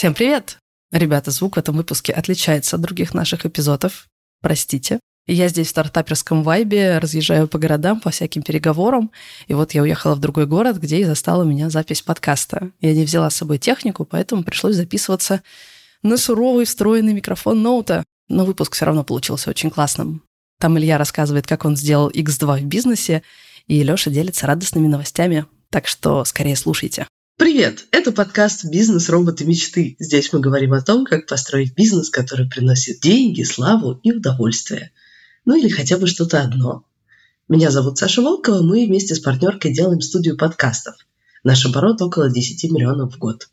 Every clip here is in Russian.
Всем привет! Ребята, звук в этом выпуске отличается от других наших эпизодов. Простите. Я здесь в стартаперском вайбе, разъезжаю по городам, по всяким переговорам. И вот я уехала в другой город, где и застала меня запись подкаста. Я не взяла с собой технику, поэтому пришлось записываться на суровый встроенный микрофон ноута. Но выпуск все равно получился очень классным. Там Илья рассказывает, как он сделал X2 в бизнесе, и Леша делится радостными новостями. Так что скорее слушайте. Привет! Это подкаст «Бизнес. Роботы. Мечты». Здесь мы говорим о том, как построить бизнес, который приносит деньги, славу и удовольствие. Ну или хотя бы что-то одно. Меня зовут Саша Волкова, мы вместе с партнеркой делаем студию подкастов. Наш оборот около 10 миллионов в год.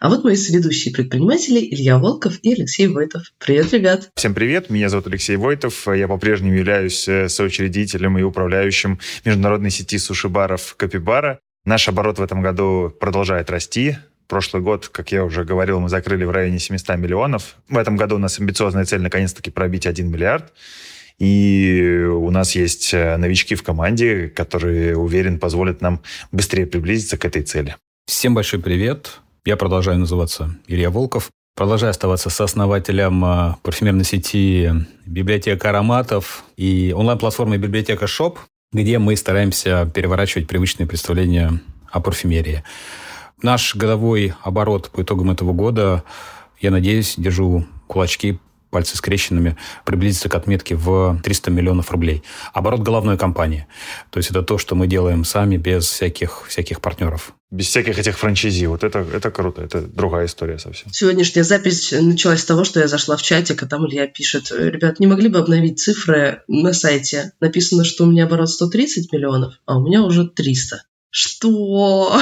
А вот мои соведущие предприниматели Илья Волков и Алексей Войтов. Привет, ребят! Всем привет, меня зовут Алексей Войтов. Я по-прежнему являюсь э, соучредителем и управляющим международной сети суши-баров Капибара. Наш оборот в этом году продолжает расти. Прошлый год, как я уже говорил, мы закрыли в районе 700 миллионов. В этом году у нас амбициозная цель наконец-таки пробить 1 миллиард. И у нас есть э, новички в команде, которые, уверен, позволят нам быстрее приблизиться к этой цели. Всем большой привет. Я продолжаю называться Илья Волков. Продолжаю оставаться сооснователем э, парфюмерной сети «Библиотека ароматов» и онлайн-платформы «Библиотека Shop», где мы стараемся переворачивать привычные представления о парфюмерии. Наш годовой оборот по итогам этого года, я надеюсь, держу кулачки, пальцы скрещенными, приблизится к отметке в 300 миллионов рублей. Оборот головной компании. То есть это то, что мы делаем сами без всяких, всяких партнеров. Без всяких этих франчайзи. Вот это, это круто. Это другая история совсем. Сегодняшняя запись началась с того, что я зашла в чатик, а там Илья пишет, ребят, не могли бы обновить цифры на сайте? Написано, что у меня оборот 130 миллионов, а у меня уже 300. Что?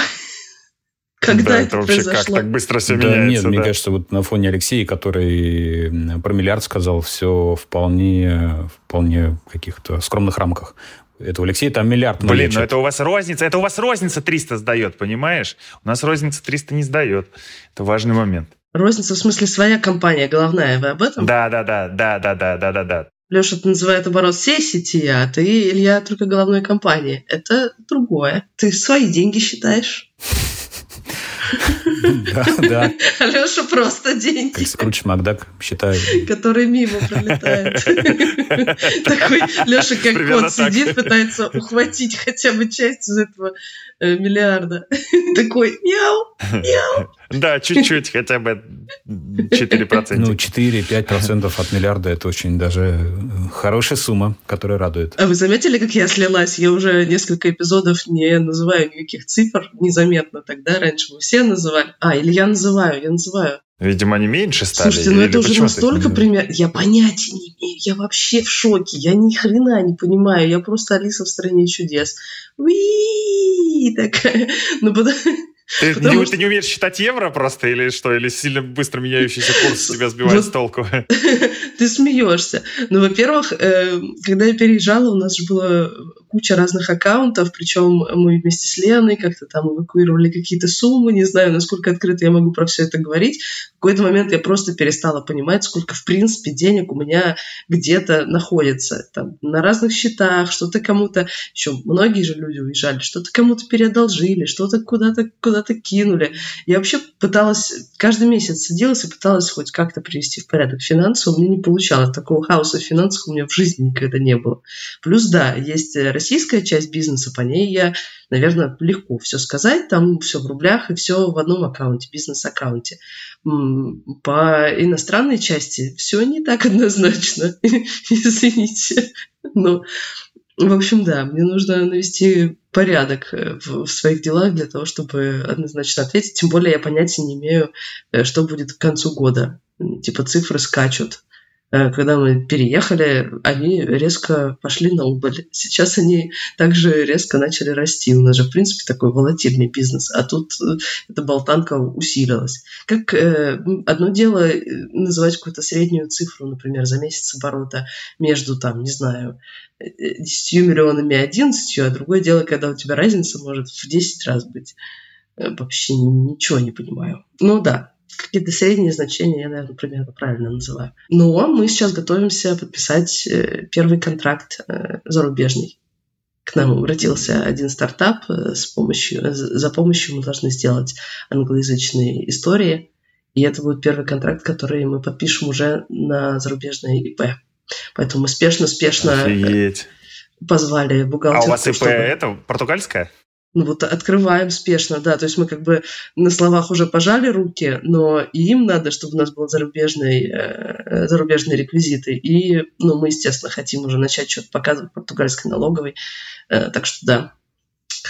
Когда да, это, это вообще произошло? как так быстро все да, меняется? нет, да? мне кажется, вот на фоне Алексея, который про миллиард сказал, все вполне, вполне в каких-то скромных рамках. Это у Алексея там миллиард Блин, наличит. ну это у вас розница, это у вас розница 300 сдает, понимаешь? У нас розница 300 не сдает. Это важный момент. Розница, в смысле, своя компания головная, вы об этом? Да, да, да, да, да, да, да, да, да. Леша это называет оборот всей сети, а ты, Илья, только головной компании. Это другое. Ты свои деньги считаешь. Да, да. А Леша просто деньги, Как Скрудж Макдак считаю. которые мимо пролетают. Такой Леша как кот сидит, пытается ухватить хотя бы часть из этого э, миллиарда. Такой мяу, мяу. Да, чуть-чуть, хотя бы 4%. Ну, 4-5% от миллиарда – это очень даже э, хорошая сумма, которая радует. А вы заметили, как я слилась? Я уже несколько эпизодов не называю никаких цифр, незаметно тогда. Раньше мы все называли. А, или я называю, я называю. Видимо, они меньше стали. Слушайте, ну это уже ты настолько пример. Я понятия не имею. Я вообще в шоке. Я ни хрена не понимаю. Я просто Алиса в стране чудес. Уи такая. Ну, потому- Ты, Потому не, что- ты не умеешь считать евро просто или что? Или сильно быстро меняющийся курс тебя сбивает с толку? ты смеешься. Ну, во-первых, когда я переезжала, у нас же было куча разных аккаунтов, причем мы вместе с Леной как-то там эвакуировали какие-то суммы, не знаю, насколько открыто я могу про все это говорить. В какой-то момент я просто перестала понимать, сколько, в принципе, денег у меня где-то находится. Там, на разных счетах, что-то кому-то... Еще многие же люди уезжали, что-то кому-то переодолжили, что-то куда-то куда-то кинули. Я вообще пыталась, каждый месяц садилась и пыталась хоть как-то привести в порядок финансы. У меня не получалось. Такого хаоса в у меня в жизни никогда не было. Плюс, да, есть российская часть бизнеса, по ней я, наверное, легко все сказать. Там все в рублях и все в одном аккаунте, бизнес-аккаунте. По иностранной части все не так однозначно. Извините. Но в общем, да, мне нужно навести порядок э, в, своих делах для того, чтобы однозначно ответить. Тем более я понятия не имею, э, что будет к концу года. Типа цифры скачут. Э, Когда мы переехали, они резко пошли на убыль. Сейчас они также резко начали расти. У нас же, в принципе, такой волатильный бизнес, а тут э, эта болтанка усилилась. Как э, одно дело называть какую-то среднюю цифру, например, за месяц оборота между, там, не знаю, э, 10 миллионами и 11, а другое дело, когда у тебя разница может в 10 раз быть. Вообще ничего не понимаю. Ну да, какие-то средние значения я, наверное, примерно правильно называю. Но мы сейчас готовимся подписать э, первый контракт э, зарубежный. К нам обратился один стартап э, с помощью, за помощью мы должны сделать англоязычные истории И это будет первый контракт, который мы подпишем уже на зарубежное ИП. Поэтому мы спешно-спешно позвали бухгалтерку. А у вас ИП чтобы... это португальская? Ну вот открываем спешно, да, то есть мы как бы на словах уже пожали руки, но и им надо, чтобы у нас были зарубежные, э, зарубежные реквизиты, и, ну, мы, естественно, хотим уже начать что-то показывать португальской налоговой, э, так что да,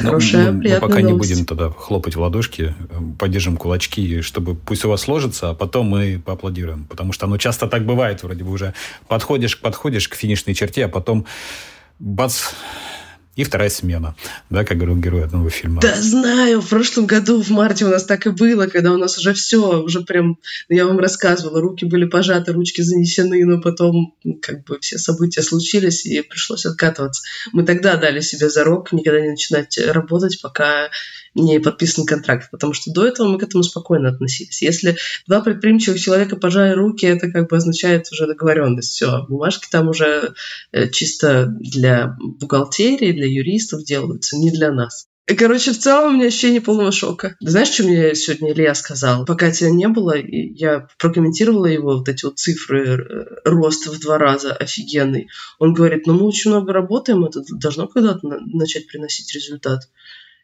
ну, Хорошая, мы, мы пока новость. не будем тогда хлопать в ладошки, поддержим кулачки, чтобы пусть у вас сложится, а потом мы поаплодируем. Потому что оно часто так бывает, вроде бы уже подходишь, подходишь к финишной черте, а потом бац, и вторая смена, да, как говорил герой одного фильма. Да, знаю, в прошлом году в марте у нас так и было, когда у нас уже все, уже прям, я вам рассказывала, руки были пожаты, ручки занесены, но потом как бы все события случились, и пришлось откатываться. Мы тогда дали себе зарок никогда не начинать работать, пока не подписан контракт, потому что до этого мы к этому спокойно относились. Если два предприимчивых человека пожали руки, это как бы означает уже договоренность. Все, бумажки там уже э, чисто для бухгалтерии, для юристов делаются, не для нас. Короче, в целом у меня ощущение полного шока. Знаешь, что мне сегодня Илья сказал? Пока тебя не было, я прокомментировала его вот эти вот цифры, э, рост в два раза офигенный. Он говорит, ну мы очень много работаем, это должно когда-то начать приносить результат.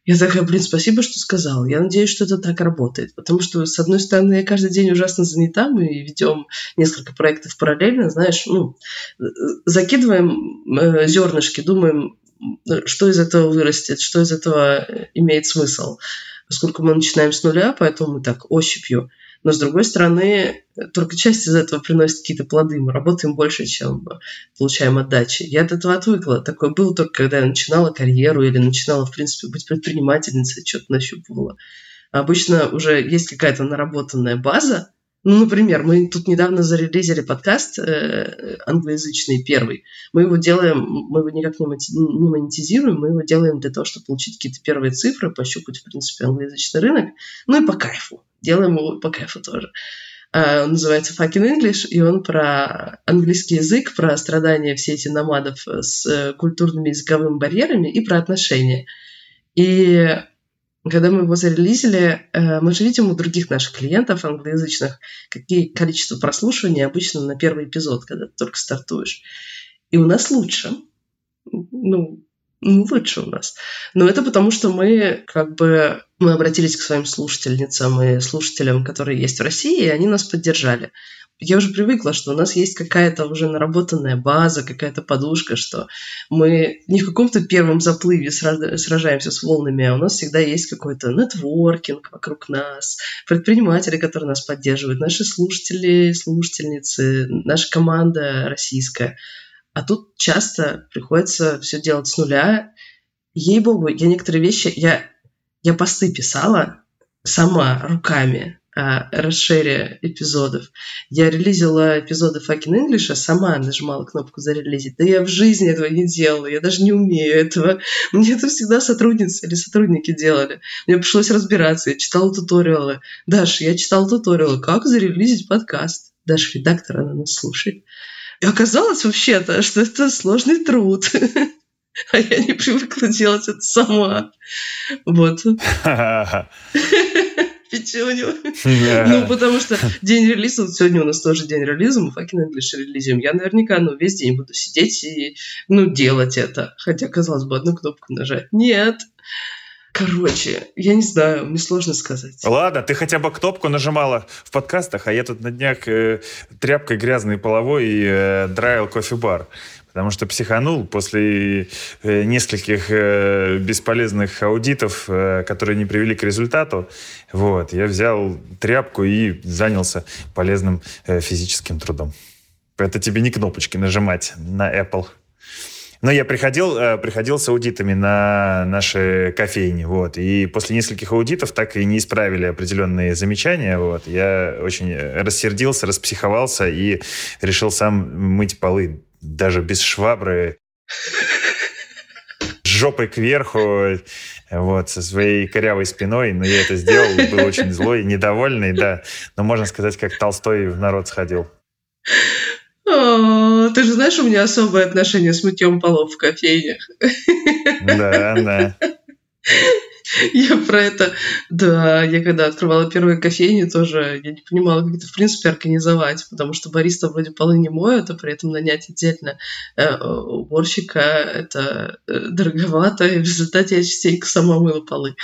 Я такая, блин, спасибо, что сказал. Я надеюсь, что это так работает. Потому что, с одной стороны, я каждый день ужасно занята. Мы ведем несколько проектов параллельно. Знаешь, ну, закидываем э, зернышки, думаем, что из этого вырастет, что из этого имеет смысл. Поскольку мы начинаем с нуля, поэтому мы так ощупью – но, с другой стороны, только часть из этого приносит какие-то плоды. Мы работаем больше, чем получаем отдачи. Я от этого отвыкла. Такое было только, когда я начинала карьеру или начинала, в принципе, быть предпринимательницей, что-то нащупывала. Обычно уже есть какая-то наработанная база, ну, например, мы тут недавно зарелизили подкаст э, англоязычный первый. Мы его делаем, мы его никак не, не монетизируем, мы его делаем для того, чтобы получить какие-то первые цифры, пощупать, в принципе, англоязычный рынок. Ну и по кайфу. Делаем его по кайфу тоже. Uh, он называется Fucking English, и он про английский язык, про страдания все эти номадов с uh, культурными языковыми барьерами и про отношения. И когда мы его зарелизили, uh, мы же видим у других наших клиентов англоязычных, какие количество прослушиваний обычно на первый эпизод, когда ты только стартуешь. И у нас лучше. Ну, ну, лучше у нас. Но это потому, что мы как бы мы обратились к своим слушательницам и слушателям, которые есть в России, и они нас поддержали. Я уже привыкла, что у нас есть какая-то уже наработанная база, какая-то подушка, что мы не в каком-то первом заплыве сражаемся с волнами, а у нас всегда есть какой-то нетворкинг вокруг нас, предприниматели, которые нас поддерживают, наши слушатели, слушательницы, наша команда российская – а тут часто приходится все делать с нуля. Ей-богу, я некоторые вещи, я, я посты писала сама, руками, о расшире эпизодов. Я релизила эпизоды Fucking English, а сама нажимала кнопку зарелизить. Да я в жизни этого не делала, я даже не умею этого. Мне это всегда сотрудницы или сотрудники делали. Мне пришлось разбираться, я читала туториалы. Даша, я читала туториалы, как зарелизить подкаст. Даша, редактор, она нас слушает. И оказалось вообще-то, что это сложный труд. А я не привыкла делать это сама. Вот. Печеню. Ну, потому что день релиза, вот сегодня у нас тоже день релиза, мы fucking English релизим. Я наверняка, ну, весь день буду сидеть и, ну, делать это. Хотя, казалось бы, одну кнопку нажать. Нет. Короче, я не знаю, мне сложно сказать. Ладно, ты хотя бы кнопку нажимала в подкастах, а я тут на днях э, тряпкой грязной половой э, драил кофе-бар. Потому что психанул после э, нескольких э, бесполезных аудитов, э, которые не привели к результату. Вот, я взял тряпку и занялся полезным физическим трудом. Это тебе не кнопочки нажимать на Apple. Но я приходил, приходил с аудитами на наши кофейни, вот, и после нескольких аудитов так и не исправили определенные замечания, вот. Я очень рассердился, распсиховался и решил сам мыть полы, даже без швабры, жопой кверху, вот, со своей корявой спиной, но я это сделал, был очень злой, недовольный, да, но можно сказать, как Толстой в народ сходил. О, ты же знаешь, у меня особое отношение с мытьем полов в кофейнях. Да, да. Я про это... Да, я когда открывала первые кофейни, тоже я не понимала, как это, в принципе, организовать, потому что бариста вроде полы не моют, а при этом нанять отдельно э, уборщика — это э, дороговато, и в результате я частенько сама мыла полы.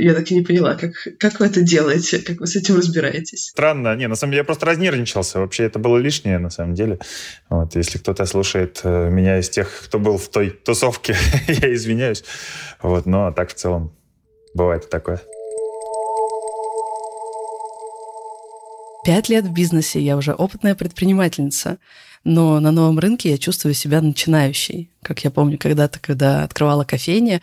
Я так и не поняла, как, как вы это делаете, как вы с этим разбираетесь. Странно. Не, на самом деле я просто разнервничался. Вообще это было лишнее, на самом деле. Вот, если кто-то слушает э, меня из тех, кто был в той тусовке, я извиняюсь. Вот, но так в целом бывает такое. Пять лет в бизнесе, я уже опытная предпринимательница, но на новом рынке я чувствую себя начинающей. Как я помню когда-то, когда открывала кофейни,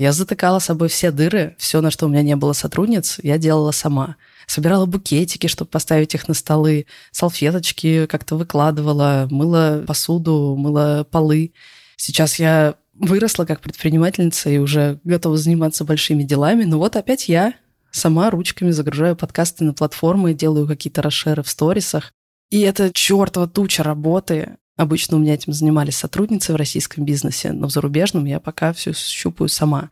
я затыкала собой все дыры, все, на что у меня не было сотрудниц, я делала сама. Собирала букетики, чтобы поставить их на столы, салфеточки как-то выкладывала, мыла посуду, мыла полы. Сейчас я выросла как предпринимательница и уже готова заниматься большими делами, но вот опять я сама ручками загружаю подкасты на платформы, делаю какие-то расшеры в сторисах. И это чертова туча работы. Обычно у меня этим занимались сотрудницы в российском бизнесе, но в зарубежном я пока все щупаю сама.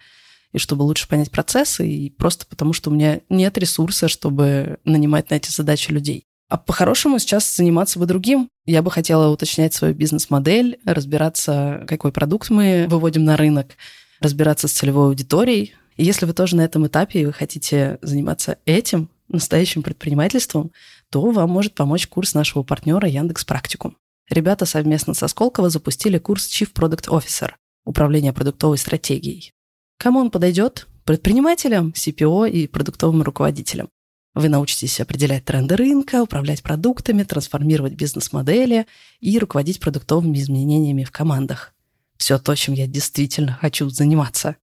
И чтобы лучше понять процессы, и просто потому, что у меня нет ресурса, чтобы нанимать на эти задачи людей. А по-хорошему сейчас заниматься бы другим. Я бы хотела уточнять свою бизнес-модель, разбираться, какой продукт мы выводим на рынок, разбираться с целевой аудиторией. И если вы тоже на этом этапе и вы хотите заниматься этим, настоящим предпринимательством, то вам может помочь курс нашего партнера Яндекс Практикум. Ребята совместно со Сколково запустили курс Chief Product Officer – управление продуктовой стратегией. Кому он подойдет? Предпринимателям, CPO и продуктовым руководителям. Вы научитесь определять тренды рынка, управлять продуктами, трансформировать бизнес-модели и руководить продуктовыми изменениями в командах. Все то, чем я действительно хочу заниматься.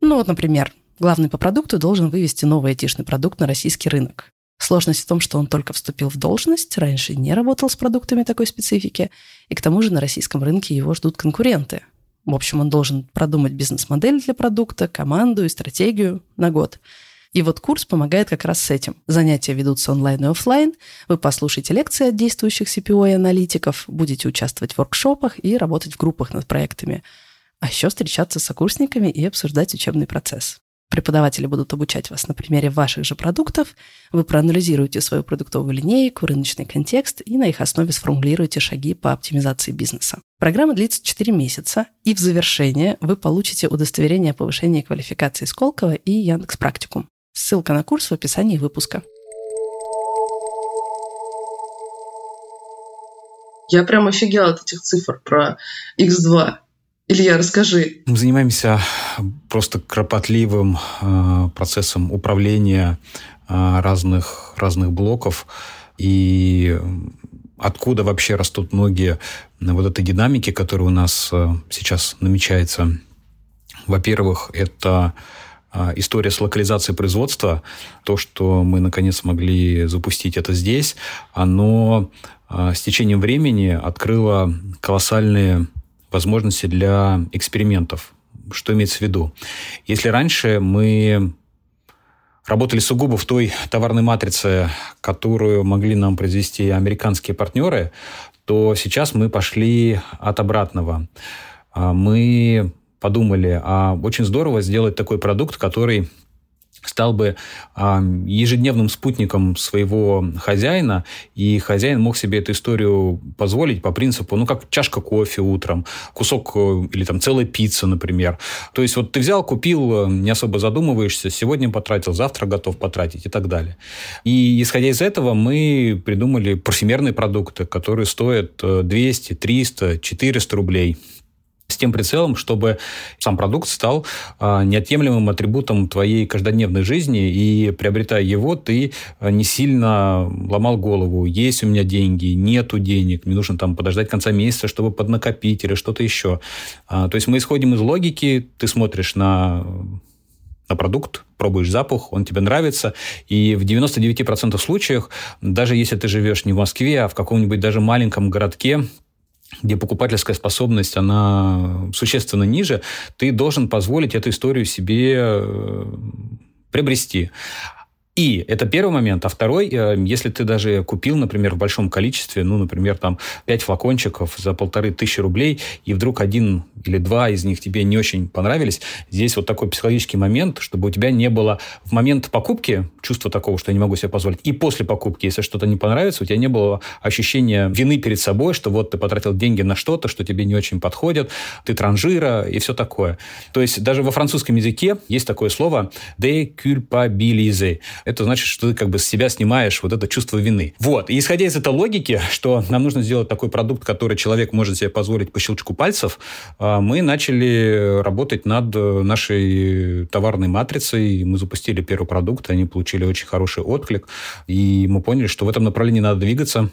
Ну вот, например, главный по продукту должен вывести новый айтишный продукт на российский рынок. Сложность в том, что он только вступил в должность, раньше не работал с продуктами такой специфики, и к тому же на российском рынке его ждут конкуренты. В общем, он должен продумать бизнес-модель для продукта, команду и стратегию на год. И вот курс помогает как раз с этим. Занятия ведутся онлайн и офлайн. Вы послушаете лекции от действующих CPO и аналитиков, будете участвовать в воркшопах и работать в группах над проектами. А еще встречаться с сокурсниками и обсуждать учебный процесс. Преподаватели будут обучать вас на примере ваших же продуктов. Вы проанализируете свою продуктовую линейку, рыночный контекст и на их основе сформулируете шаги по оптимизации бизнеса. Программа длится 4 месяца, и в завершение вы получите удостоверение о повышении квалификации Сколково и Яндекс Практикум. Ссылка на курс в описании выпуска. Я прям офигела от этих цифр про X2. Илья, расскажи. Мы занимаемся просто кропотливым э, процессом управления э, разных, разных блоков. И откуда вообще растут ноги вот этой динамики, которая у нас э, сейчас намечается. Во-первых, это э, история с локализацией производства, то, что мы наконец смогли запустить это здесь, оно э, с течением времени открыло колоссальные возможности для экспериментов. Что имеется в виду? Если раньше мы работали сугубо в той товарной матрице, которую могли нам произвести американские партнеры, то сейчас мы пошли от обратного. А, мы подумали, а очень здорово сделать такой продукт, который стал бы э, ежедневным спутником своего хозяина, и хозяин мог себе эту историю позволить по принципу, ну, как чашка кофе утром, кусок э, или там целая пицца, например. То есть вот ты взял, купил, э, не особо задумываешься, сегодня потратил, завтра готов потратить и так далее. И исходя из этого мы придумали парфюмерные продукты, которые стоят 200, 300, 400 рублей с тем прицелом, чтобы сам продукт стал а, неотъемлемым атрибутом твоей каждодневной жизни, и приобретая его, ты а, не сильно ломал голову. Есть у меня деньги, нету денег, мне нужно там подождать конца месяца, чтобы поднакопить или что-то еще. А, то есть мы исходим из логики, ты смотришь на на продукт, пробуешь запах, он тебе нравится, и в 99% случаев, даже если ты живешь не в Москве, а в каком-нибудь даже маленьком городке, где покупательская способность, она существенно ниже, ты должен позволить эту историю себе э, приобрести. И это первый момент. А второй, э, если ты даже купил, например, в большом количестве, ну, например, там 5 флакончиков за полторы тысячи рублей, и вдруг один или два из них тебе не очень понравились, здесь вот такой психологический момент, чтобы у тебя не было в момент покупки чувства такого, что я не могу себе позволить, и после покупки, если что-то не понравится, у тебя не было ощущения вины перед собой, что вот ты потратил деньги на что-то, что тебе не очень подходит, ты транжира и все такое. То есть даже во французском языке есть такое слово «déculpabiliser». Это значит, что ты как бы с себя снимаешь вот это чувство вины. Вот. И исходя из этой логики, что нам нужно сделать такой продукт, который человек может себе позволить по щелчку пальцев, а, мы начали работать над нашей товарной матрицей. Мы запустили первый продукт, они получили очень хороший отклик. И мы поняли, что в этом направлении надо двигаться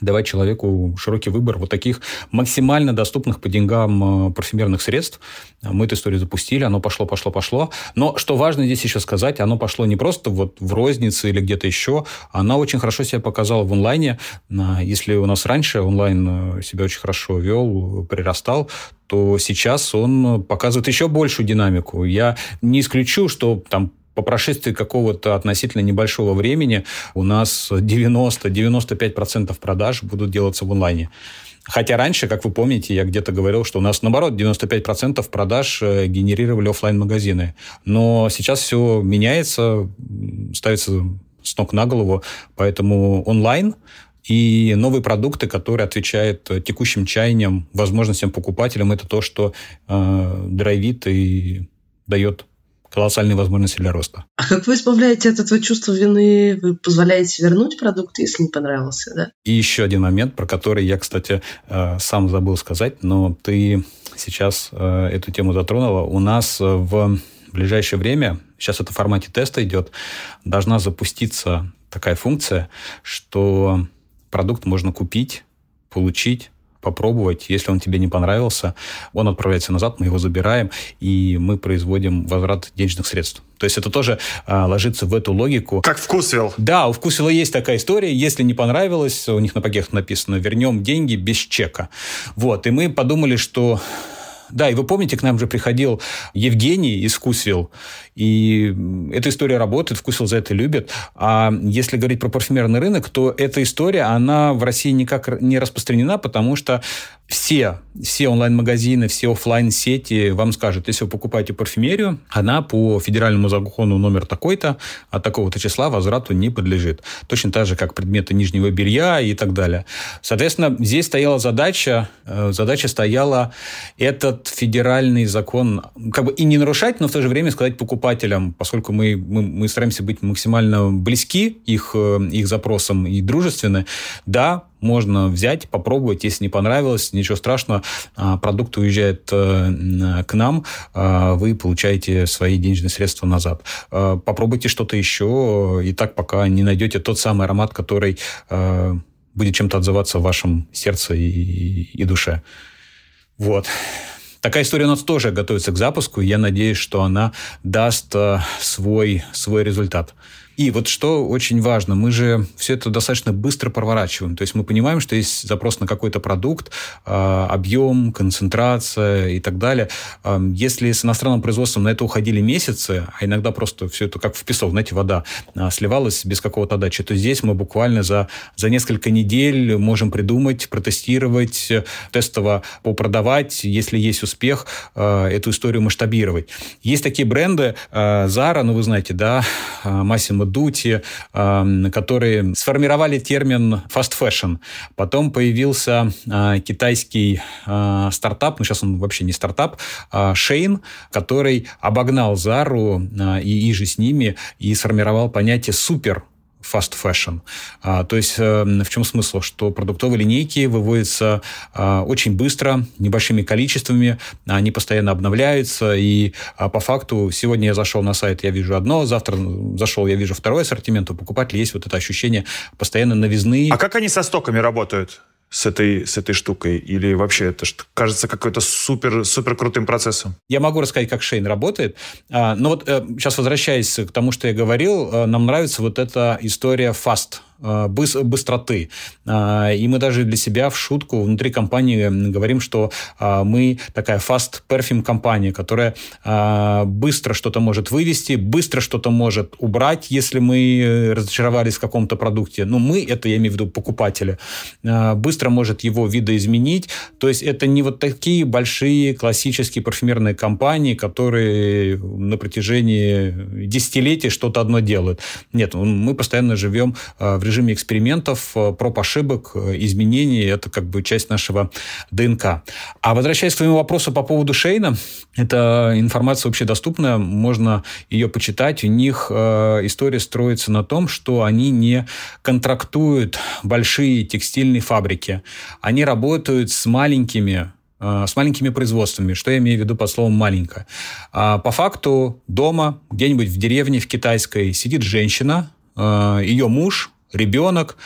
давать человеку широкий выбор вот таких максимально доступных по деньгам э, парфюмерных средств. Мы эту историю запустили, оно пошло, пошло, пошло. Но что важно здесь еще сказать, оно пошло не просто вот в рознице или где-то еще, она очень хорошо себя показала в онлайне. Если у нас раньше онлайн э, себя очень хорошо вел, прирастал, то сейчас он показывает еще большую динамику. Я не исключу, что там по прошествии какого-то относительно небольшого времени у нас 90-95% продаж будут делаться в онлайне. Хотя раньше, как вы помните, я где-то говорил, что у нас, наоборот, 95% продаж э, генерировали офлайн магазины Но сейчас все меняется, ставится с ног на голову, поэтому онлайн и новые продукты, которые отвечают текущим чаяниям, возможностям покупателям, это то, что э, драйвит и дает колоссальные возможности для роста. А как вы избавляете от этого чувства вины? Вы позволяете вернуть продукт, если не понравился, да? И еще один момент, про который я, кстати, э, сам забыл сказать, но ты сейчас э, эту тему затронула. У нас в ближайшее время, сейчас это в формате теста идет, должна запуститься такая функция, что продукт можно купить, получить попробовать. Если он тебе не понравился, он отправляется назад, мы его забираем, и мы производим возврат денежных средств. То есть это тоже а, ложится в эту логику. Как вкусвил. Да, у вкусвила есть такая история. Если не понравилось, у них на пакетах написано «вернем деньги без чека». Вот, и мы подумали, что да, и вы помните, к нам же приходил Евгений из Вкусвилл, и эта история работает, Вкусвилл за это любит. А если говорить про парфюмерный рынок, то эта история, она в России никак не распространена, потому что все, все онлайн-магазины, все офлайн сети вам скажут, если вы покупаете парфюмерию, она по федеральному закону номер такой-то от такого-то числа возврату не подлежит. Точно так же, как предметы нижнего белья и так далее. Соответственно, здесь стояла задача, э, задача стояла этот федеральный закон как бы и не нарушать, но в то же время сказать покупателям, поскольку мы, мы, мы стараемся быть максимально близки их, э, их запросам и дружественны, да, можно взять, попробовать, если не понравилось, ничего страшного, а, продукт уезжает э, к нам, а, вы получаете свои денежные средства назад. А, попробуйте что-то еще, и так пока не найдете тот самый аромат, который будет чем-то отзываться в вашем сердце и, и душе. Вот. Такая история у нас тоже готовится к запуску, я надеюсь, что она даст свой, свой результат. И вот что очень важно, мы же все это достаточно быстро проворачиваем. То есть мы понимаем, что есть запрос на какой-то продукт, а, объем, концентрация и так далее. Если с иностранным производством на это уходили месяцы, а иногда просто все это как в песок, знаете, вода а, сливалась без какого-то отдачи, то здесь мы буквально за, за несколько недель можем придумать, протестировать, тестово попродавать, если есть успех, а, эту историю масштабировать. Есть такие бренды, Zara, ну вы знаете, да, Massimo Дути, которые сформировали термин fast fashion. Потом появился а, китайский а, стартап, ну сейчас он вообще не стартап, Шейн, который обогнал Зару и иже с ними и сформировал понятие супер fast fashion. А, то есть э, в чем смысл? Что продуктовые линейки выводятся а, очень быстро, небольшими количествами, они постоянно обновляются, и а, по факту сегодня я зашел на сайт, я вижу одно, завтра зашел, я вижу второй ассортимент, у покупателя есть вот это ощущение постоянно новизны. А как они со стоками работают? С этой, с этой штукой? Или вообще это кажется какой-то супер, супер крутым процессом? Я могу рассказать, как Шейн работает. А, но вот сейчас э, возвращаясь к тому, что я говорил, э, нам нравится вот эта история э, быстроты. И мы даже для себя в шутку внутри компании говорим, что мы такая fast perfume компания, которая быстро что-то может вывести, быстро что-то может убрать, если мы разочаровались в каком-то продукте. Ну, мы, это я имею в виду покупатели, быстро может его видоизменить. То есть это не вот такие большие классические парфюмерные компании, которые на протяжении десятилетий что-то одно делают. Нет, мы постоянно живем в режиме экспериментов, проб ошибок, изменений. Это как бы часть нашего ДНК. А возвращаясь к твоему вопросу по поводу Шейна, эта информация общедоступная, можно ее почитать. У них история строится на том, что они не контрактуют большие текстильные фабрики. Они работают с маленькими Э, с маленькими производствами. Что я имею в виду под словом «маленькое»? А, по факту дома, где-нибудь в деревне в китайской, сидит женщина, э, ее муж, ребенок,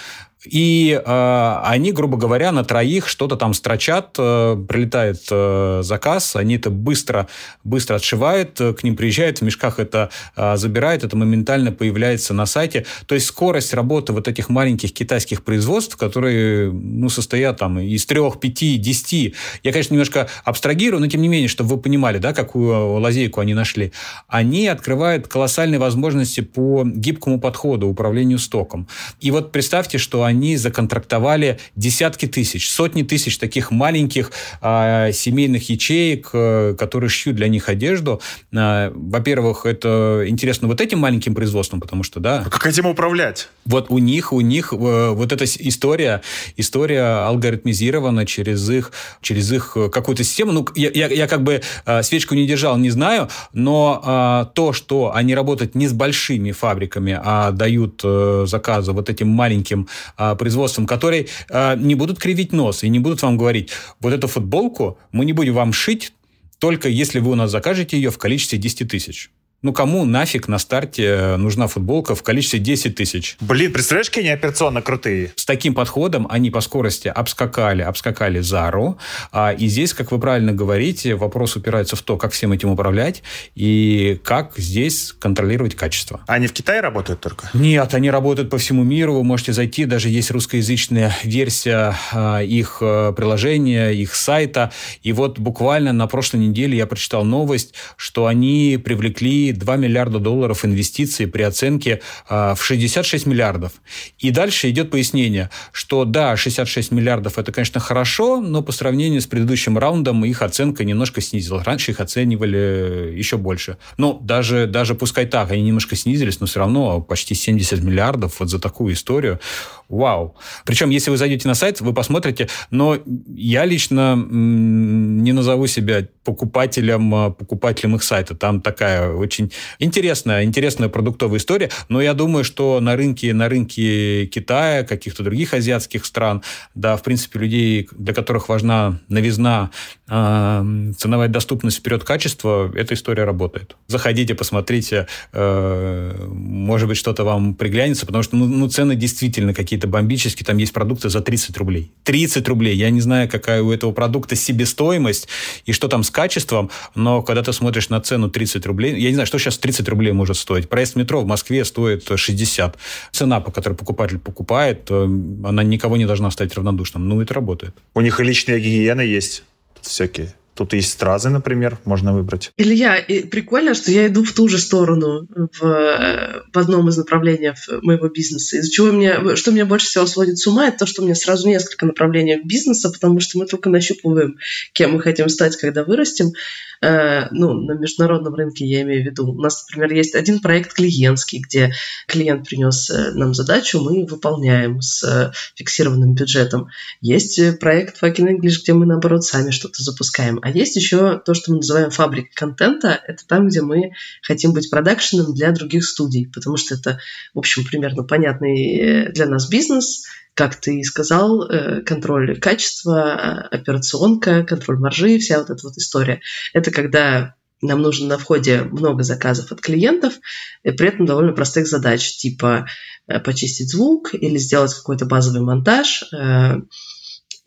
и э, они, грубо говоря, на троих что-то там строчат, э, прилетает э, заказ, они это быстро, быстро отшивают, э, к ним приезжают, в мешках это э, забирают, это моментально появляется на сайте. То есть скорость работы вот этих маленьких китайских производств, которые ну, состоят там из трех, пяти, десяти. Я, конечно, немножко абстрагирую, но тем не менее, чтобы вы понимали, да, какую лазейку они нашли. Они открывают колоссальные возможности по гибкому подходу, управлению стоком. И вот представьте, что они законтрактовали десятки тысяч, сотни тысяч таких маленьких а, семейных ячеек, а, которые шьют для них одежду. А, во-первых, это интересно вот этим маленьким производством, потому что, да... А как этим управлять? Вот у них, у них э, вот эта история, история алгоритмизирована через их, через их какую-то систему. Ну, я, я, я как бы э, свечку не держал, не знаю, но а, то, что они работают не с большими фабриками, а дают э, заказы вот этим маленьким а, производством, которые а, не будут кривить нос и не будут вам говорить, вот эту футболку мы не будем вам шить, только если вы у нас закажете ее в количестве 10 тысяч. Ну, кому нафиг на старте э, нужна футболка в количестве 10 тысяч? Блин, представляешь, какие они операционно крутые? С таким подходом они по скорости обскакали, обскакали Зару. А, и здесь, как вы правильно говорите, вопрос упирается в то, как всем этим управлять и как здесь контролировать качество. Они в Китае работают только? Нет, они работают по всему миру. Вы можете зайти, даже есть русскоязычная версия а, их а, приложения, их сайта. И вот буквально на прошлой неделе я прочитал новость, что они привлекли 2 миллиарда долларов инвестиций при оценке э, в 66 миллиардов. И дальше идет пояснение, что да, 66 миллиардов это, конечно, хорошо, но по сравнению с предыдущим раундом их оценка немножко снизилась. Раньше их оценивали еще больше. Но даже, даже пускай так, они немножко снизились, но все равно почти 70 миллиардов вот за такую историю. Вау. Причем, если вы зайдете на сайт, вы посмотрите, но я лично не назову себя покупателем, а, покупателем их сайта. Там такая очень интересная, интересная продуктовая история. Но я думаю, что на рынке, на рынке Китая, каких-то других азиатских стран, да, в принципе, людей, для которых важна новизна, э, ценовая доступность вперед качество, эта история работает. Заходите, посмотрите, э, может быть, что-то вам приглянется, потому что ну, ну, цены действительно какие-то бомбические. Там есть продукты за 30 рублей. 30 рублей. Я не знаю, какая у этого продукта себестоимость и что там с качеством, но когда ты смотришь на цену 30 рублей, я не знаю, что сейчас 30 рублей может стоить. Проезд метро в Москве стоит 60. Цена, по которой покупатель покупает, э, она никого не должна стать равнодушным. Ну, это работает. У них и личная гигиена есть всякие. Тут есть стразы, например, можно выбрать. Илья, и прикольно, что я иду в ту же сторону в, в одном из направлений моего бизнеса. Из-за чего меня, что меня больше всего сводит с ума, это то, что у меня сразу несколько направлений бизнеса, потому что мы только нащупываем, кем мы хотим стать, когда вырастем. Э, ну, на международном рынке я имею в виду. У нас, например, есть один проект клиентский, где клиент принес э, нам задачу, мы выполняем с э, фиксированным бюджетом. Есть проект Fucking English, где мы, наоборот, сами что-то запускаем. А есть еще то, что мы называем фабрикой контента. Это там, где мы хотим быть продакшеном для других студий, потому что это, в общем, примерно понятный для нас бизнес – как ты сказал, э, контроль качества, операционка, контроль маржи, вся вот эта вот история. Это когда нам нужно на входе много заказов от клиентов, и при этом довольно простых задач, типа э, почистить звук или сделать какой-то базовый монтаж.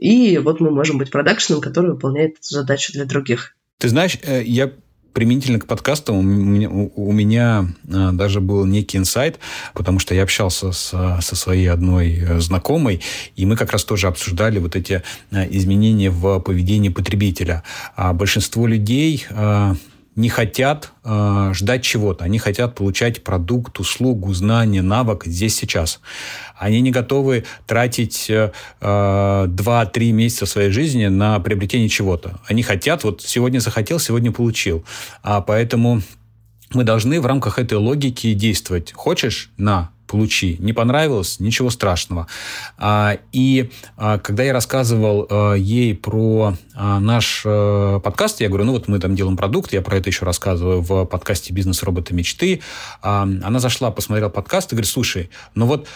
Э, и вот мы можем быть продакшеном, который выполняет эту задачу для других. Ты знаешь, я применительно к подкастам у меня, у меня а, даже был некий инсайт, потому что я общался с, со своей одной э, знакомой, и мы как раз тоже обсуждали вот эти а, изменения в поведении потребителя. А большинство людей не хотят э, ждать чего-то. Они хотят получать продукт, услугу, знание, навык здесь сейчас. Они не готовы тратить э, 2-3 месяца своей жизни на приобретение чего-то. Они хотят, вот сегодня захотел, сегодня получил. А поэтому мы должны в рамках этой логики действовать. Хочешь? На получи. Не понравилось? Ничего страшного. А, и а, когда я рассказывал а, ей про наш э, подкаст, я говорю, ну вот мы там делаем продукт, я про это еще рассказываю в подкасте «Бизнес робота мечты». Она зашла, посмотрела подкаст и говорит, слушай, ну вот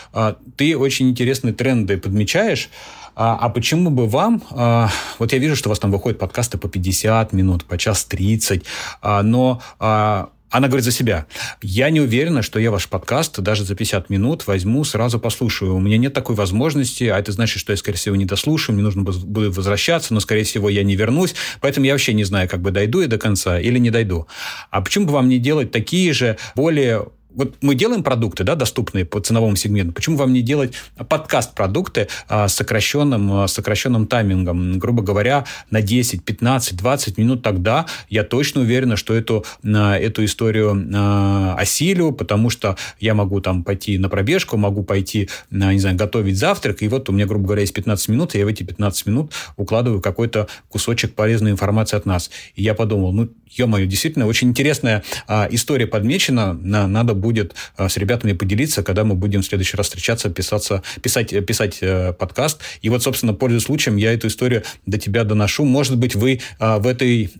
ты очень интересные тренды подмечаешь, а, почему бы вам... Вот я вижу, что у вас там выходят подкасты по 50 минут, по час 30, а, но она говорит за себя. Я не уверена, что я ваш подкаст даже за 50 минут возьму, сразу послушаю. У меня нет такой возможности, а это значит, что я, скорее всего, не дослушаю, мне нужно будет возвращаться, но, скорее всего, я не вернусь. Поэтому я вообще не знаю, как бы дойду я до конца или не дойду. А почему бы вам не делать такие же, более вот мы делаем продукты, да, доступные по ценовому сегменту. Почему вам не делать подкаст-продукты а, с сокращенным, а, сокращенным таймингом? Грубо говоря, на 10, 15, 20 минут тогда я точно уверена, что эту, эту историю а, осилю, потому что я могу там пойти на пробежку, могу пойти, не знаю, готовить завтрак, и вот у меня, грубо говоря, есть 15 минут, и я в эти 15 минут укладываю какой-то кусочек полезной информации от нас. И я подумал, ну, ё-моё, действительно, очень интересная история подмечена, надо будет э, с ребятами поделиться, когда мы будем в следующий раз встречаться, писаться, писать, э, писать э, подкаст. И вот, собственно, пользуясь случаем, я эту историю до тебя доношу. Может быть, вы в этой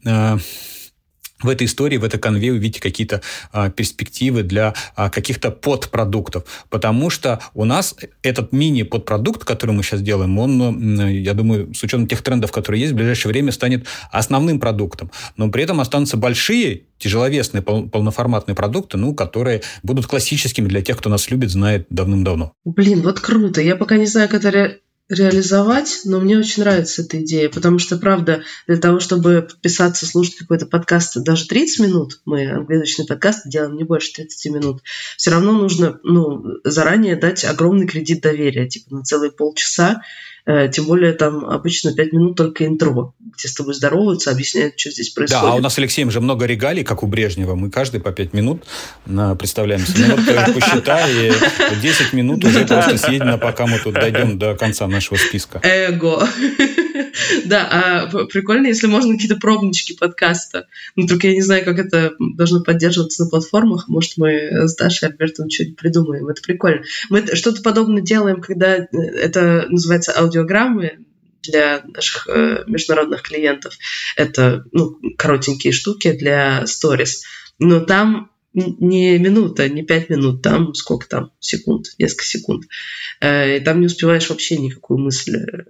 в этой истории, в этой конве увидите какие-то а, перспективы для а, каких-то подпродуктов. Потому что у нас этот мини-подпродукт, который мы сейчас делаем, он, я думаю, с учетом тех трендов, которые есть, в ближайшее время станет основным продуктом. Но при этом останутся большие, тяжеловесные, пол полноформатные продукты, ну, которые будут классическими для тех, кто нас любит, знает давным-давно. Блин, вот круто. Я пока не знаю, это реализовать, но мне очень нравится эта идея, потому что, правда, для того, чтобы подписаться, слушать какой-то подкаст даже 30 минут, мы англоязычный подкаст делаем не больше 30 минут, все равно нужно ну, заранее дать огромный кредит доверия, типа на целые полчаса, тем более там обычно 5 минут только интро, где с тобой здороваются, объясняют, что здесь происходит. Да, а у нас с Алексеем же много регалий, как у Брежнева. Мы каждый по 5 минут представляемся. Ну вот посчитай, и 10 минут уже просто съедено, пока мы тут дойдем до конца нашего списка. Эго. Да, а прикольно, если можно какие-то пробнички подкаста. Ну, только я не знаю, как это должно поддерживаться на платформах. Может, мы с Дашей Альбертом что-нибудь придумаем. Это прикольно. Мы что-то подобное делаем, когда э, это называется аудиограммы для наших э, международных клиентов. Это ну, коротенькие штуки для stories. Но там не минута, не пять минут, там сколько там, секунд, несколько секунд. Э, и там не успеваешь вообще никакую мысль э,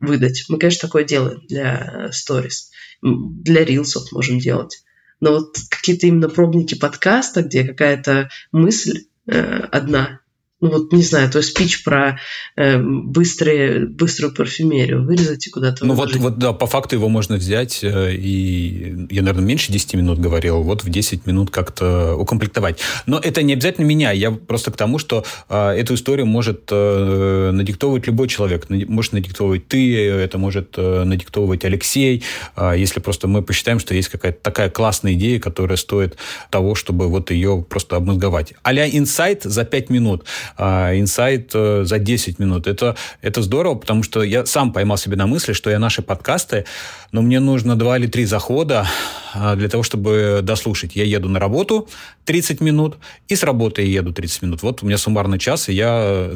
выдать. Мы, конечно, такое делаем для stories. Для рилсов можем делать. Но вот какие-то именно пробники подкаста, где какая-то мысль э, одна ну вот, не знаю, то есть спич про э, быстрые, быструю парфюмерию вырезать и куда-то Ну вот, вот, да, по факту его можно взять, э, и я, наверное, меньше 10 минут говорил, вот в 10 минут как-то укомплектовать. Но это не обязательно меня, я просто к тому, что э, эту историю может э, надиктовывать любой человек, может надиктовывать ты, это может э, надиктовывать Алексей, э, если просто мы посчитаем, что есть какая-то такая классная идея, которая стоит того, чтобы вот ее просто обмозговать. А-ля инсайт за 5 минут – а, инсайт э, за 10 минут. Это, это здорово, потому что я сам поймал себе на мысли, что я наши подкасты, но мне нужно 2 или 3 захода а, для того, чтобы дослушать. Я еду на работу 30 минут, и с работы я еду 30 минут. Вот у меня суммарный час, и я,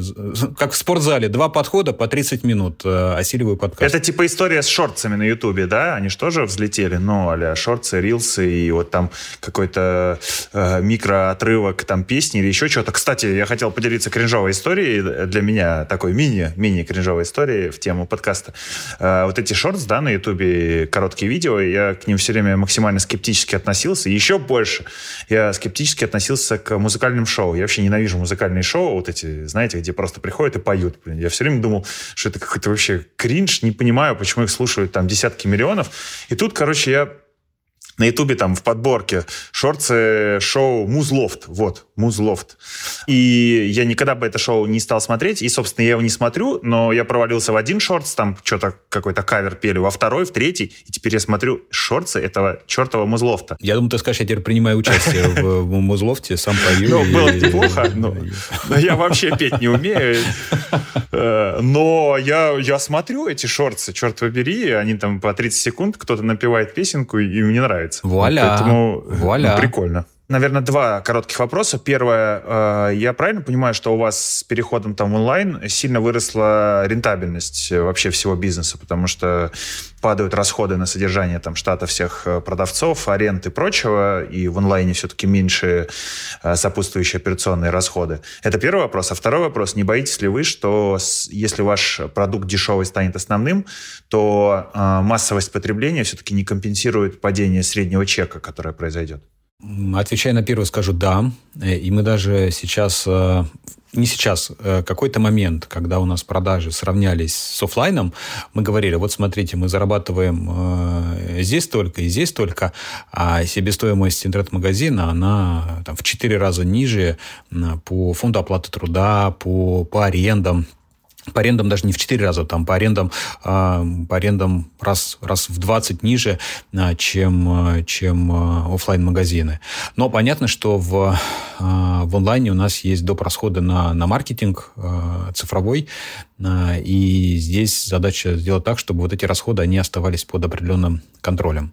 как в спортзале, два подхода по 30 минут э, осиливаю подкаст. Это типа история с шортсами на Ютубе, да? Они же тоже взлетели, ну, а шортсы, рилсы, и вот там какой-то э, микроотрывок там песни или еще что-то. Кстати, я хотел поделиться кринжовой историей для меня, такой мини, мини-кринжовой историей в тему подкаста. Э, вот эти шортс, да, на Ютубе, короткие видео, я к ним все время максимально скептически относился. еще больше я скептически относился к музыкальным шоу. Я вообще ненавижу музыкальные шоу, вот эти, знаете, где просто приходят и поют. Я все время думал, что это какой-то вообще кринж, не понимаю, почему их слушают там десятки миллионов. И тут, короче, я на Ютубе там в подборке шорцы шоу Музлофт. Вот, Музлофт. И я никогда бы это шоу не стал смотреть. И, собственно, я его не смотрю, но я провалился в один шортс, там что-то какой-то кавер пели, во второй, в третий. И теперь я смотрю шорцы этого чертова Музлофта. Я думаю, ты скажешь, я теперь принимаю участие в Музлофте, сам пою. Ну, было неплохо, но я вообще петь не умею. Э, но я, я смотрю эти шорцы, черт побери, они там по 30 секунд, кто-то напевает песенку, и мне нравится. Вуаля. Поэтому Вуаля. Ну, прикольно. Наверное, два коротких вопроса. Первое, э, я правильно понимаю, что у вас с переходом там онлайн сильно выросла рентабельность э, вообще всего бизнеса, потому что падают расходы на содержание там штата всех э, продавцов, аренд и прочего, и в онлайне все-таки меньше сопутствующие операционные расходы. Это первый вопрос. А второй вопрос, не боитесь ли вы, что если ваш продукт дешевый станет основным, то массовость потребления все-таки не компенсирует падение среднего чека, которое произойдет? Отвечая на первый, скажу да. Э, и мы даже сейчас, э, не сейчас, э, какой-то момент, когда у нас продажи сравнялись с офлайном, мы говорили, вот смотрите, мы зарабатываем здесь столько и здесь столько, а себестоимость интернет-магазина, она там, в 4 раза ниже по фонду оплаты труда, по, по арендам по арендам даже не в 4 раза, там по арендам, э, по арендам раз, раз в 20 ниже, э, чем, чем э, офлайн магазины Но понятно, что в, в онлайне у нас есть доп. расходы на, на маркетинг цифровой, и здесь задача сделать так, чтобы вот эти расходы, они оставались под определенным контролем.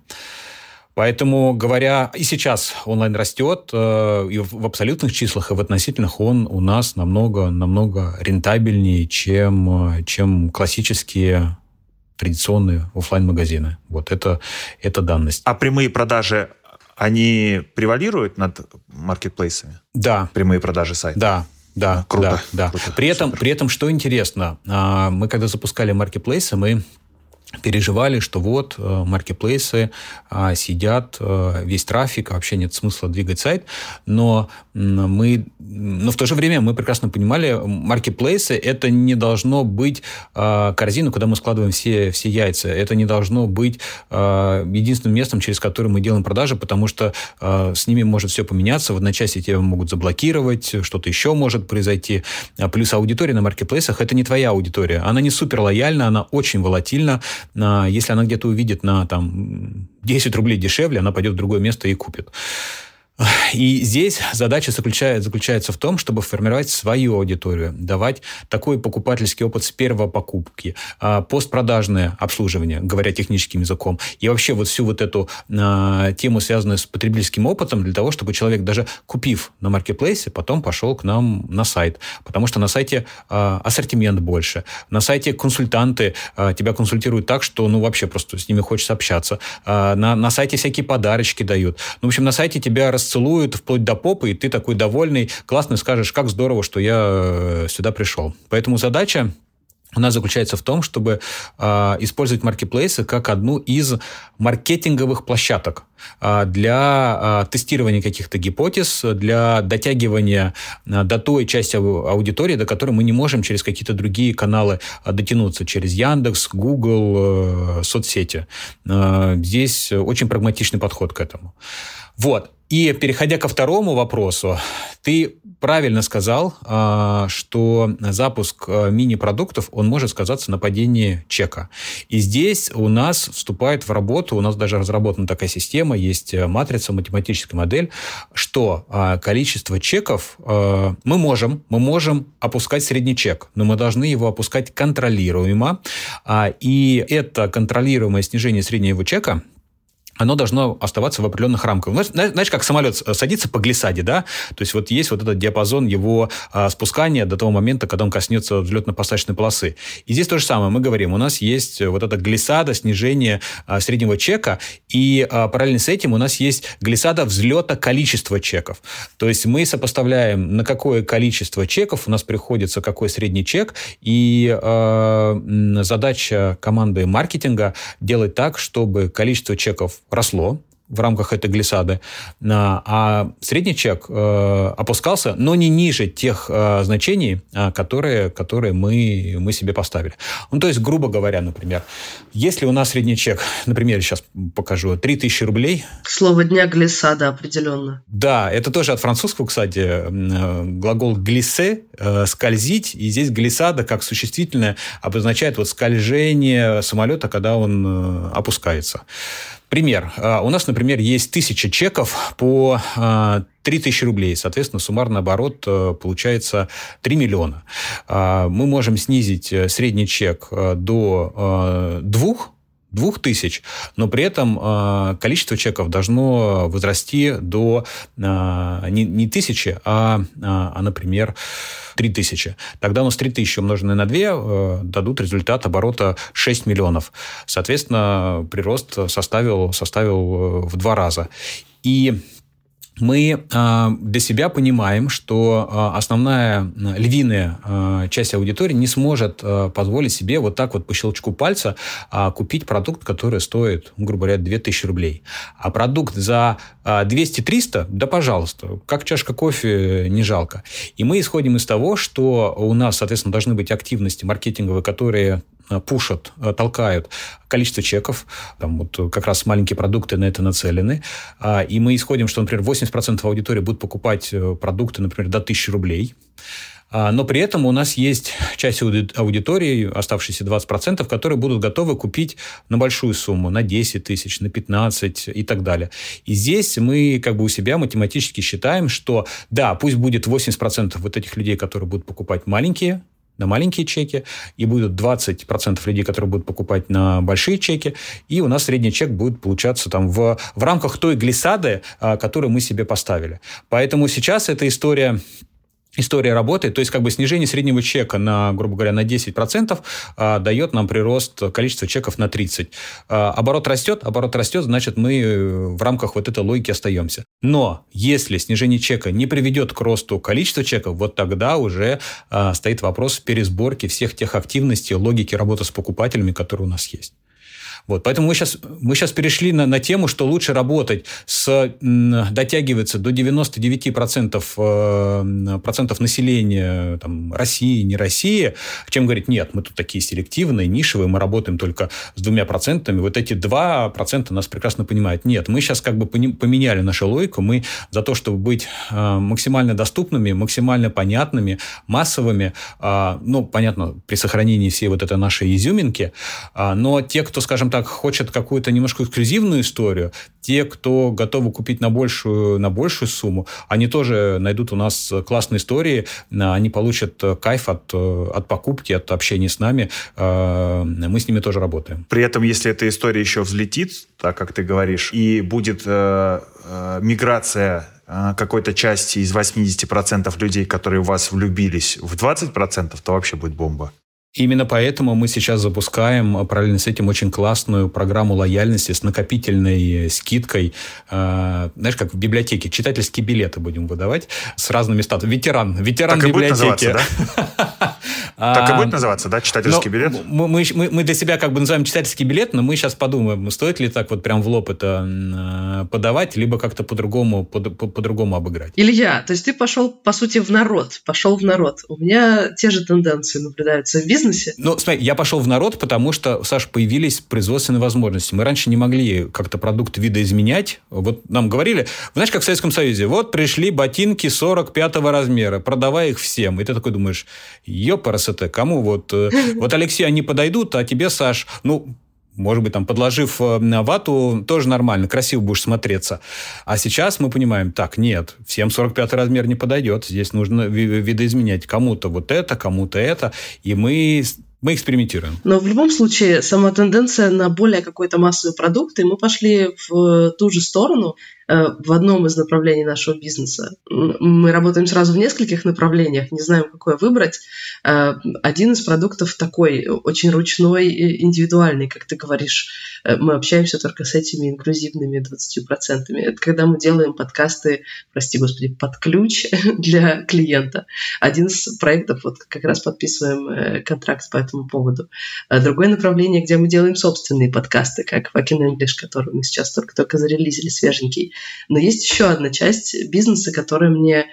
Поэтому, говоря, и сейчас онлайн растет, э, и в абсолютных числах, и в относительных он у нас намного, намного рентабельнее, чем, э, чем классические традиционные офлайн магазины Вот это, это данность. А прямые продажи, они превалируют над маркетплейсами? Да. Прямые продажи сайта? Да, да, круто. Да, да. Круто. При этом, при этом, что интересно, а, мы когда запускали маркетплейсы, мы переживали, что вот э, маркетплейсы а, сидят, э, весь трафик, вообще нет смысла двигать сайт, но мы, но в то же время мы прекрасно понимали, маркетплейсы это не должно быть а, корзина, куда мы складываем все, все яйца, это не должно быть а, единственным местом, через которое мы делаем продажи, потому что с ними может все поменяться, в одночасье тебя могут заблокировать, что-то еще может произойти, плюс аудитория на маркетплейсах это не твоя аудитория, она не супер лояльна, она очень волатильна, если она где-то увидит на там, 10 рублей дешевле, она пойдет в другое место и купит. И здесь задача заключается, заключается в том, чтобы формировать свою аудиторию, давать такой покупательский опыт с первой покупки, а, постпродажное обслуживание, говоря техническим языком, и вообще вот всю вот эту а, тему, связанную с потребительским опытом, для того, чтобы человек, даже купив на маркетплейсе, потом пошел к нам на сайт. Потому что на сайте а, ассортимент больше. На сайте консультанты тебя консультируют так, что ну вообще просто с ними хочется общаться. На, на сайте всякие подарочки дают. Ну, в общем, на сайте тебя расцелуют вплоть до попы, и ты такой довольный, классно скажешь, как здорово, что я э, сюда пришел. Поэтому задача у нас заключается в том, чтобы э, использовать маркетплейсы как одну из маркетинговых площадок э, для э, тестирования каких-то гипотез, для дотягивания э, до той части аудитории, до которой мы не можем через какие-то другие каналы э, дотянуться, через Яндекс, Google, э, соцсети. Э, здесь очень прагматичный подход к этому. Вот. И переходя ко второму вопросу, ты правильно сказал, а, что запуск а, мини-продуктов, он может сказаться на падении чека. И здесь у нас вступает в работу, у нас даже разработана такая система, есть э, матрица, математическая модель, что а, количество чеков мы можем, мы можем опускать средний чек, но мы должны его опускать контролируемо. И это контролируемое снижение среднего чека оно должно оставаться в определенных рамках. Знаешь, знаешь, как самолет садится по глиссаде, да? То есть вот есть вот этот диапазон его а, спускания до того момента, когда он коснется взлетно-посадочной полосы. И здесь то же самое. Мы говорим, у нас есть вот эта глиссада, снижение а, среднего чека, и а, параллельно с этим у нас есть глиссада взлета количества чеков. То есть мы сопоставляем, на какое количество чеков у нас приходится какой средний чек, и а, задача команды маркетинга делать так, чтобы количество чеков росло, в рамках этой глиссады, а средний чек опускался, но не ниже тех значений, которые, которые мы, мы себе поставили. Ну, то есть, грубо говоря, например, если у нас средний чек, например, сейчас покажу, 3000 рублей. Слово дня глиссада определенно. Да, это тоже от французского, кстати, глагол глиссе, скользить, и здесь глиссада как существительное обозначает вот скольжение самолета, когда он опускается. Пример. А, у нас, например, есть тысяча чеков по 3000 а, рублей. Соответственно, суммарный оборот э, получается 3 миллиона. А, мы можем снизить э, средний чек э, до 2 двух тысяч, но при этом э, количество чеков должно возрасти до э, не, не тысячи, а, а, а, например, три тысячи. Тогда у нас три тысячи умноженные на две э, дадут результат оборота 6 миллионов. Соответственно, прирост составил, составил в два раза. И мы а, для себя понимаем, что а, основная львиная а, часть аудитории не сможет позволить себе вот так вот по щелчку пальца купить продукт, который стоит, грубо говоря, 2000 рублей. А продукт за 200-300, да пожалуйста, как чашка кофе, не жалко. И мы исходим из того, что у нас, соответственно, должны быть активности маркетинговые, которые пушат, э, толкают количество чеков, там вот как раз маленькие продукты на это нацелены, а, и мы исходим, что, например, 80% аудитории будут покупать э, продукты, например, до 1000 рублей, а, но при этом у нас есть часть аудитории, оставшиеся 20%, которые будут готовы купить на большую сумму, на 10 тысяч, на 15 и так далее. И здесь мы как бы у себя математически считаем, что да, пусть будет 80% вот этих людей, которые будут покупать маленькие на маленькие чеки, и будет 20% людей, которые будут покупать на большие чеки, и у нас средний чек будет получаться там в, в рамках той глиссады, а, которую мы себе поставили. Поэтому сейчас эта история история работает, то есть как бы снижение среднего чека на, грубо говоря, на 10% а, дает нам прирост количества чеков на 30. А, оборот растет, оборот растет, значит, мы э, в рамках вот этой логики остаемся. Но если снижение чека не приведет к росту количества чеков, вот тогда уже а, стоит вопрос пересборки всех тех активностей, логики работы с покупателями, которые у нас есть. Вот, поэтому мы сейчас, мы сейчас перешли на, на тему, что лучше работать с, дотягиваться до 99% э, процентов населения там, России, не России, чем говорить, нет, мы тут такие селективные, нишевые, мы работаем только с двумя процентами, вот эти два процента нас прекрасно понимают. Нет, мы сейчас как бы поменяли нашу логику, мы за то, чтобы быть э, максимально доступными, максимально понятными, массовыми, э, ну, понятно, при сохранении всей вот этой нашей изюминки, но те, кто, скажем так, хочет какую-то немножко эксклюзивную историю, те, кто готовы купить на большую, на большую сумму, они тоже найдут у нас классные истории, они получат кайф от, от покупки, от общения с нами. Э, мы с ними тоже работаем. При этом, если эта история еще взлетит, так как ты говоришь, и будет э, э, миграция э, какой-то части из 80% людей, которые в вас влюбились, в 20%, то вообще будет бомба. Именно поэтому мы сейчас запускаем а, параллельно с этим очень классную программу лояльности с накопительной скидкой. Э, знаешь, как в библиотеке. Читательские билеты будем выдавать с разными статусами. Ветеран. Ветеран так библиотеки. И да? Так и будет называться, да, читательский но билет? Мы, мы, мы для себя как бы называем читательский билет, но мы сейчас подумаем, стоит ли так вот прям в лоб это э, подавать, либо как-то по-другому по, по, по-другому обыграть. Илья, то есть ты пошел, по сути, в народ, пошел в народ. У меня те же тенденции наблюдаются в бизнесе. Ну, смотри, я пошел в народ, потому что, Саш, появились производственные возможности. Мы раньше не могли как-то продукт видоизменять. Вот нам говорили, знаешь, как в Советском Союзе, вот пришли ботинки 45 размера, продавай их всем. И ты такой думаешь, ёпарасоте, кому вот... Э, вот Алексей, они подойдут, а тебе, Саш, ну, может быть, там, подложив э, вату, тоже нормально, красиво будешь смотреться. А сейчас мы понимаем, так, нет, всем 45 размер не подойдет. Здесь нужно видоизменять кому-то вот это, кому-то это. И мы мы экспериментируем. Но в любом случае, сама тенденция на более какой-то массовый продукт, и мы пошли в ту же сторону, Э, в одном из направлений нашего бизнеса. Мы работаем сразу в нескольких направлениях, не знаем, какое выбрать. Э, один из продуктов такой, очень ручной, индивидуальный, как ты говоришь. Э, мы общаемся только с этими инклюзивными 20%. Это когда мы делаем подкасты, прости господи, под ключ для клиента. Один из проектов, вот как раз подписываем контракт по этому поводу. Другое направление, где мы делаем собственные подкасты, как Fucking English, который мы сейчас только-только зарелизили, свеженький. Но есть еще одна часть бизнеса, которая мне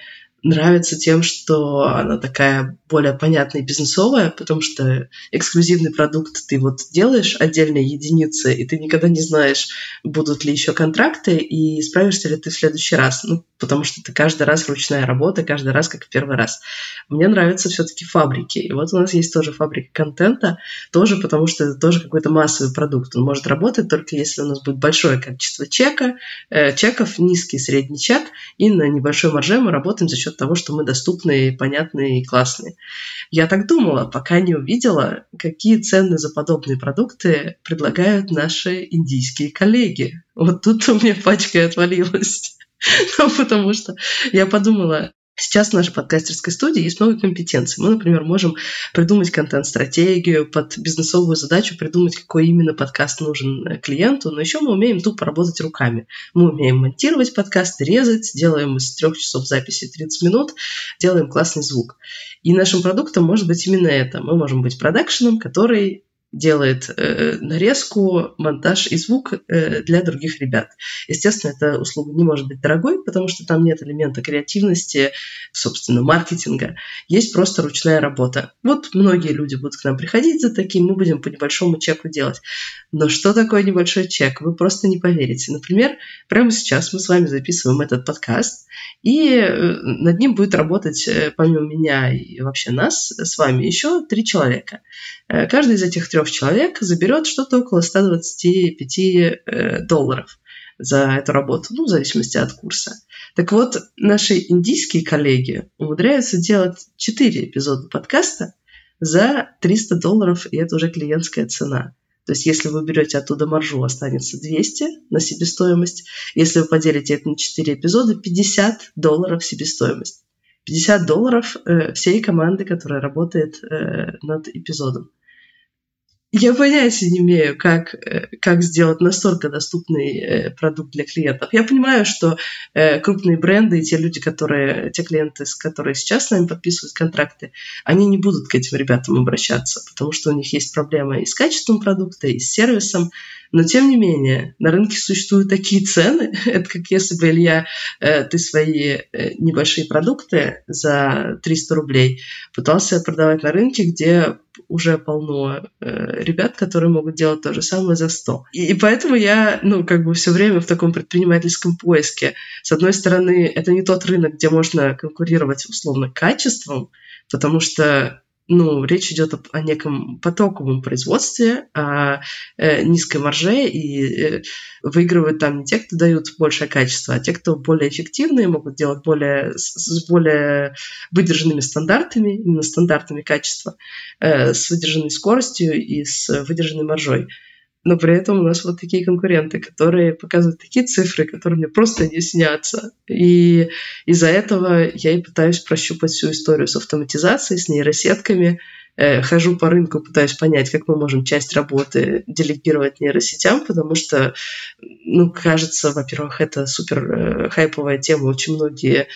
нравится тем, что она такая более понятная и бизнесовая, потому что эксклюзивный продукт ты вот делаешь отдельные единицы, и ты никогда не знаешь, будут ли еще контракты, и справишься ли ты в следующий раз. Ну, потому что это каждый раз ручная работа, каждый раз как в первый раз. Мне нравятся все-таки фабрики. И вот у нас есть тоже фабрика контента, тоже потому что это тоже какой-то массовый продукт. Он может работать только если у нас будет большое количество чека, э, чеков, низкий средний чек, и на небольшой марже мы работаем за счет того, что мы доступны, понятные и классные. Я так думала, пока не увидела, какие цены за подобные продукты предлагают наши индийские коллеги. Вот тут у меня пачка отвалилась. Ну, потому что я подумала, Сейчас в нашей подкастерской студии есть много компетенций. Мы, например, можем придумать контент-стратегию, под бизнесовую задачу придумать, какой именно подкаст нужен э, клиенту, но еще мы умеем тупо работать руками. Мы умеем монтировать подкасты, резать, делаем из трех часов записи 30 минут, делаем классный звук. И нашим продуктом может быть именно это. Мы можем быть продакшеном, который делает э, нарезку, монтаж и звук э, для других ребят. Естественно, эта услуга не может быть дорогой, потому что там нет элемента креативности, собственно, маркетинга. Есть просто ручная работа. Вот многие люди будут к нам приходить за таким, мы будем по небольшому чеку делать. Но что такое небольшой чек? Вы просто не поверите. Например, прямо сейчас мы с вами записываем этот подкаст, и э, над ним будет работать, э, помимо меня и вообще нас, с вами, еще три человека. Э, каждый из этих трех человек заберет что-то около 125 долларов за эту работу, ну, в зависимости от курса. Так вот, наши индийские коллеги умудряются делать 4 эпизода подкаста за 300 долларов, и это уже клиентская цена. То есть если вы берете оттуда маржу, останется 200 на себестоимость. Если вы поделите это на 4 эпизода, 50 долларов себестоимость. 50 долларов э, всей команды, которая работает э, над эпизодом. Я понятия не имею, как, э, как сделать настолько доступный э, продукт для клиентов. Я понимаю, что э, крупные бренды и те люди, которые, те клиенты, с которые сейчас с нами подписывают контракты, они не будут к этим ребятам обращаться, потому что у них есть проблемы и с качеством продукта, и с сервисом. Но тем не менее, на рынке существуют такие цены. Это как если бы, Илья, ты свои небольшие продукты за 300 рублей пытался продавать на рынке, где уже полно э, ребят, которые могут делать то же самое за 100. И, и поэтому я, ну, как бы все время в таком предпринимательском поиске. С одной стороны, это не тот рынок, где можно конкурировать условно качеством, потому что ну, речь идет о, о неком потоковом производстве, о э, низкой марже, и э, выигрывают там не те, кто дают большее качество, а те, кто более эффективные, могут делать более, с, с более выдержанными стандартами, именно стандартами качества, э, с выдержанной скоростью и с выдержанной маржой но при этом у нас вот такие конкуренты, которые показывают такие цифры, которые мне просто не снятся. И из-за этого я и пытаюсь прощупать всю историю с автоматизацией, с нейросетками, э, хожу по рынку, пытаюсь понять, как мы можем часть работы делегировать нейросетям, потому что, ну, кажется, во-первых, это супер э, хайповая тема, очень многие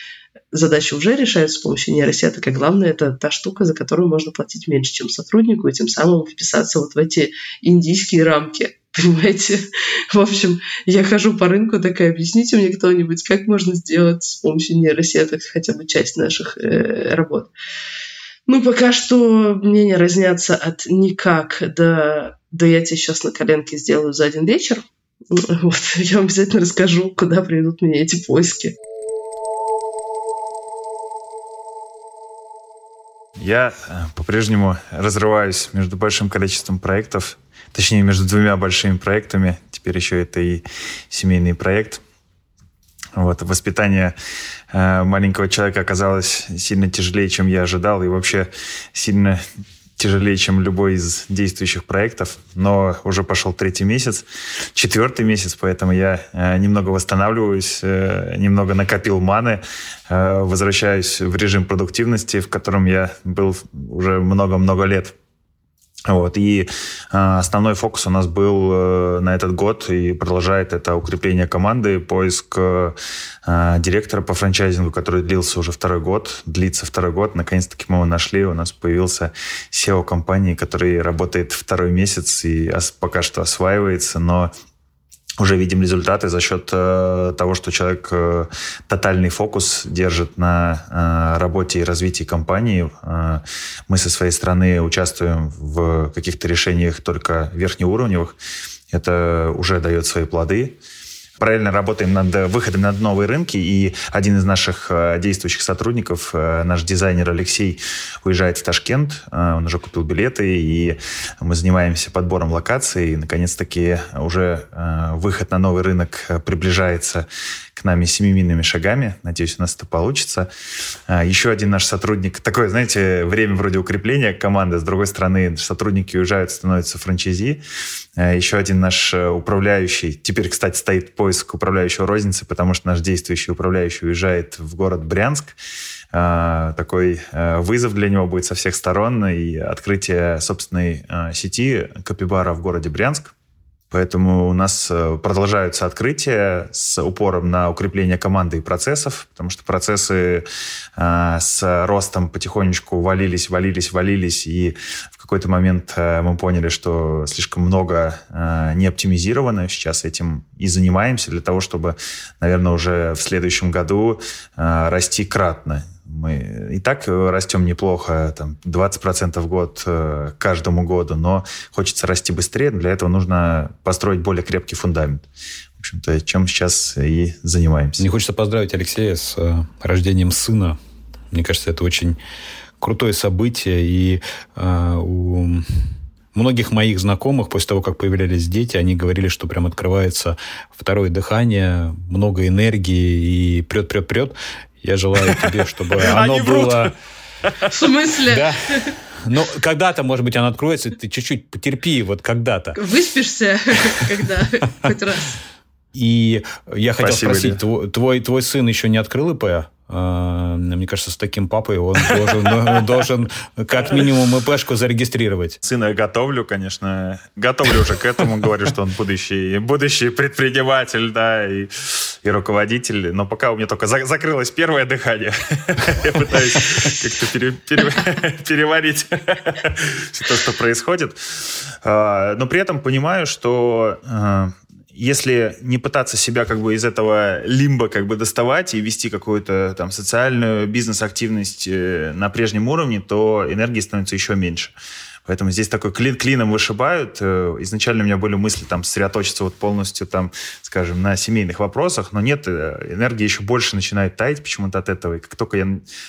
задачи уже решаются с помощью нейросеток, а главное, это та штука, за которую можно платить меньше, чем сотруднику, и тем самым вписаться вот в эти индийские рамки. Понимаете? В общем, я хожу по рынку, такая, объясните мне кто-нибудь, как можно сделать с помощью нейросеток хотя бы часть наших э, работ. Ну, пока что мнения разнятся от никак до, да я тебе сейчас на коленке сделаю за один вечер. Вот, я вам обязательно расскажу, куда приведут меня эти поиски. Я э, по-прежнему разрываюсь между большим количеством проектов, точнее, между двумя большими проектами. Теперь еще это и семейный проект. Вот, воспитание э, маленького человека оказалось сильно тяжелее, чем я ожидал, и вообще сильно тяжелее, чем любой из действующих проектов, но уже пошел третий месяц, четвертый месяц, поэтому я э, немного восстанавливаюсь, э, немного накопил маны, э, возвращаюсь в режим продуктивности, в котором я был уже много-много лет. Вот. И э, основной фокус у нас был э, на этот год и продолжает это укрепление команды, поиск э, директора по франчайзингу, который длился уже второй год, длится второй год. Наконец-таки мы его нашли, у нас появился SEO компании, который работает второй месяц и пока что осваивается, но уже видим результаты за счет э, того, что человек э, тотальный фокус держит на э, работе и развитии компании. Э, мы со своей стороны участвуем в каких-то решениях только верхнеуровневых. Это уже дает свои плоды параллельно работаем над выходом на новые рынки, и один из наших э, действующих сотрудников, э, наш дизайнер Алексей, уезжает в Ташкент, э, он уже купил билеты, и мы занимаемся подбором локаций, и, наконец-таки, уже выход на новый рынок приближается к нами семимильными шагами. Надеюсь, у нас это получится. Еще один наш сотрудник, такое, знаете, время вроде укрепления команды, с другой стороны, сотрудники уезжают, становятся франчайзи. Еще один наш управляющий, теперь, кстати, стоит поиск управляющего розницы, потому что наш действующий управляющий уезжает в город Брянск. Такой вызов для него будет со всех сторон и открытие собственной сети Капибара в городе Брянск. Поэтому у нас э, продолжаются открытия с упором на укрепление команды и процессов, потому что процессы э, с ростом потихонечку валились, валились, валились, и в какой-то момент э, мы поняли, что слишком много не оптимизировано. Сейчас этим и занимаемся для того, чтобы, наверное, уже в следующем году расти кратно. Мы и так э, растем неплохо, там 20% в год э, каждому году, но хочется расти быстрее. Для этого нужно построить более крепкий фундамент. В общем-то, чем сейчас и занимаемся. Мне хочется поздравить Алексея с э, рождением сына. Мне кажется, это очень крутое событие. И э, у многих моих знакомых, после того, как появлялись дети, они говорили, что прям открывается второе дыхание, много энергии и прет-прет-прет. Я желаю тебе, чтобы оно было... В смысле? Да. Ну, когда-то, может быть, оно откроется, ты чуть-чуть потерпи, вот когда-то. Выспишься, когда хоть раз. И я хотел Спасибо, спросить, твой, твой сын еще не открыл ИП? А, мне кажется, с таким папой он должен, должен как минимум ИПшку зарегистрировать. Сына готовлю, конечно. Готовлю уже к этому. Говорю, что он будущий, будущий предприниматель, да, и, и руководитель. Но пока у меня только за, закрылось первое дыхание. Я пытаюсь как-то пере, пере, переварить все то, что происходит. А, но при этом понимаю, что а, если не пытаться себя как бы из этого лимба как бы доставать и вести какую-то там социальную бизнес-активность э, на прежнем уровне, то энергии становится еще меньше. Поэтому здесь такой клин клином вышибают. Э, изначально у меня были мысли там сосредоточиться вот полностью там, скажем, на семейных вопросах, но нет, э, энергия еще больше начинает таять почему-то от этого. И как только я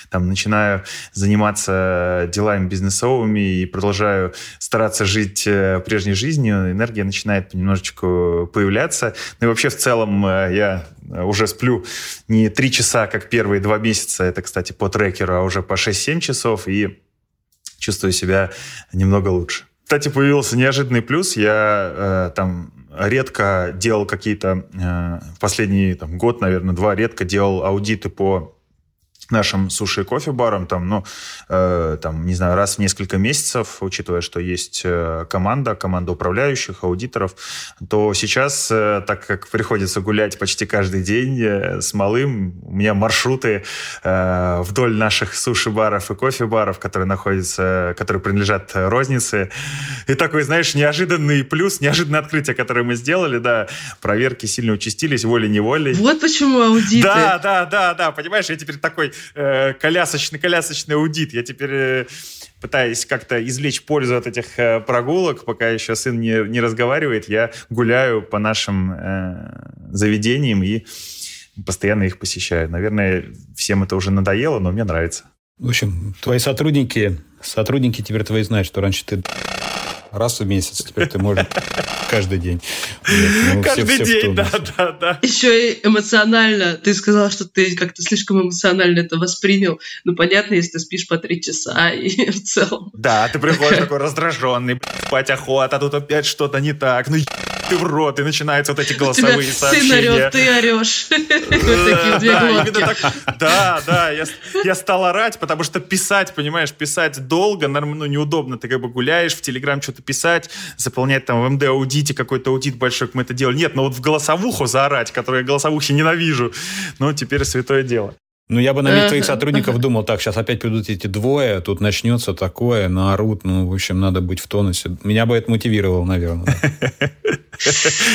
там начинаю заниматься делами бизнесовыми и продолжаю стараться жить э, прежней жизнью, энергия начинает понемножечку появляться. Ну и вообще в целом я уже сплю не три часа, как первые два месяца, это, кстати, по трекеру, а уже по 6-7 часов, и чувствую себя немного лучше. Кстати, появился неожиданный плюс. Я э, там редко делал какие-то, э, последний там, год, наверное, два, редко делал аудиты по нашим суши и кофе баром, там, ну, э, там, не знаю, раз в несколько месяцев, учитывая, что есть э, команда, команда управляющих, аудиторов, то сейчас, э, так как приходится гулять почти каждый день э, с малым, у меня маршруты э, вдоль наших суши-баров и кофе-баров, которые находятся, которые принадлежат рознице. И такой, знаешь, неожиданный плюс, неожиданное открытие, которое мы сделали, да, проверки сильно участились, волей-неволей. Вот почему аудиты. Да, да, да, да, понимаешь, я теперь такой э, колясочный-колясочный аудит. Я теперь э, пытаюсь как-то извлечь пользу от этих э, прогулок, пока еще сын не, не разговаривает. Я гуляю по нашим э, заведениям и постоянно их посещаю. Наверное, всем это уже надоело, но мне нравится. В общем, твои сотрудники Сотрудники теперь твои знают, что раньше ты раз в месяц, теперь ты можешь каждый день. Ну, каждый день, да, да, да. Еще и эмоционально. Ты сказал, что ты как-то слишком эмоционально это воспринял. Ну, понятно, если ты спишь по три часа и в целом. Да, ты приходишь такой раздраженный, спать охота, а тут опять что-то не так. Ну, ты в рот, и начинаются вот эти голосовые сообщения. Ты орешь. Да, да, я стал орать, потому что писать, понимаешь, писать долго, ну, неудобно. Ты как бы гуляешь, в Телеграм что-то писать, заполнять там в МД-аудите какой-то аудит большой, как мы это делали. Нет, но вот в голосовуху заорать, которую я голосовухи ненавижу, ну, теперь святое дело. Ну, я бы на месте твоих сотрудников думал, так, сейчас опять придут эти двое, тут начнется такое, наорут, ну, в общем, надо быть в тонусе. Меня бы это мотивировало, наверное.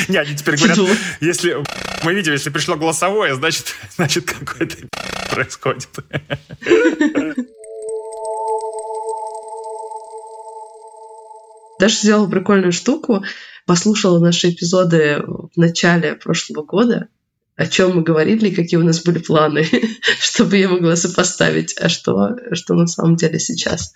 Не, они теперь говорят, если мы видим, если пришло голосовое, значит, значит какое-то происходит. Даша сделала прикольную штуку, послушала наши эпизоды в начале прошлого года, о чем мы говорили, какие у нас были планы, чтобы я могла сопоставить, а что, что на самом деле сейчас.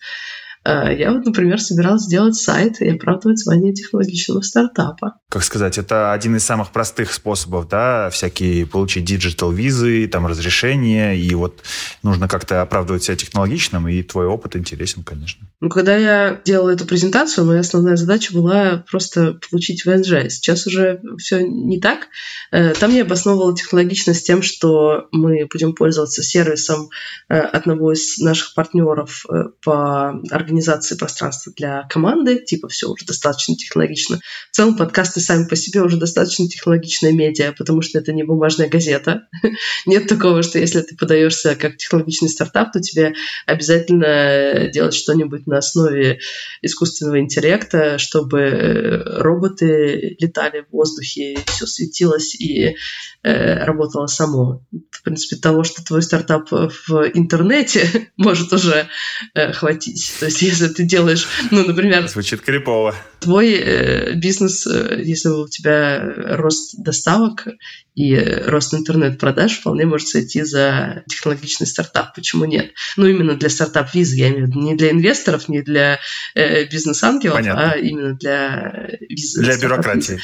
А, я вот, например, собиралась сделать сайт и оправдывать звание технологичного стартапа. Как сказать, это один из самых простых способов, да, всякие получить digital визы, там разрешения, и вот нужно как-то оправдывать себя технологичным, и твой опыт интересен, конечно. Ну, когда я делала эту презентацию, моя основная задача была просто получить ВНЖ. Сейчас уже все не так. Э, там я обосновывала технологичность тем, что мы будем пользоваться сервисом э, одного из наших партнеров э, по организации организации пространства для команды, типа все уже достаточно технологично. В целом подкасты сами по себе уже достаточно технологичная медиа, потому что это не бумажная газета. Нет такого, что если ты подаешься как технологичный стартап, то тебе обязательно делать что-нибудь на основе искусственного интеллекта, чтобы роботы летали в воздухе, все светилось и э, работало само. В принципе, того, что твой стартап в интернете может уже э, хватить. То есть если ты делаешь, ну, например... Звучит крипово. Твой э, бизнес, э, если у тебя рост доставок и э, рост интернет-продаж вполне может сойти за технологичный стартап. Почему нет? Ну, именно для стартап-визы, я имею в виду, не для инвесторов, не для э, бизнес-ангелов, а именно для визы. Для бюрократии.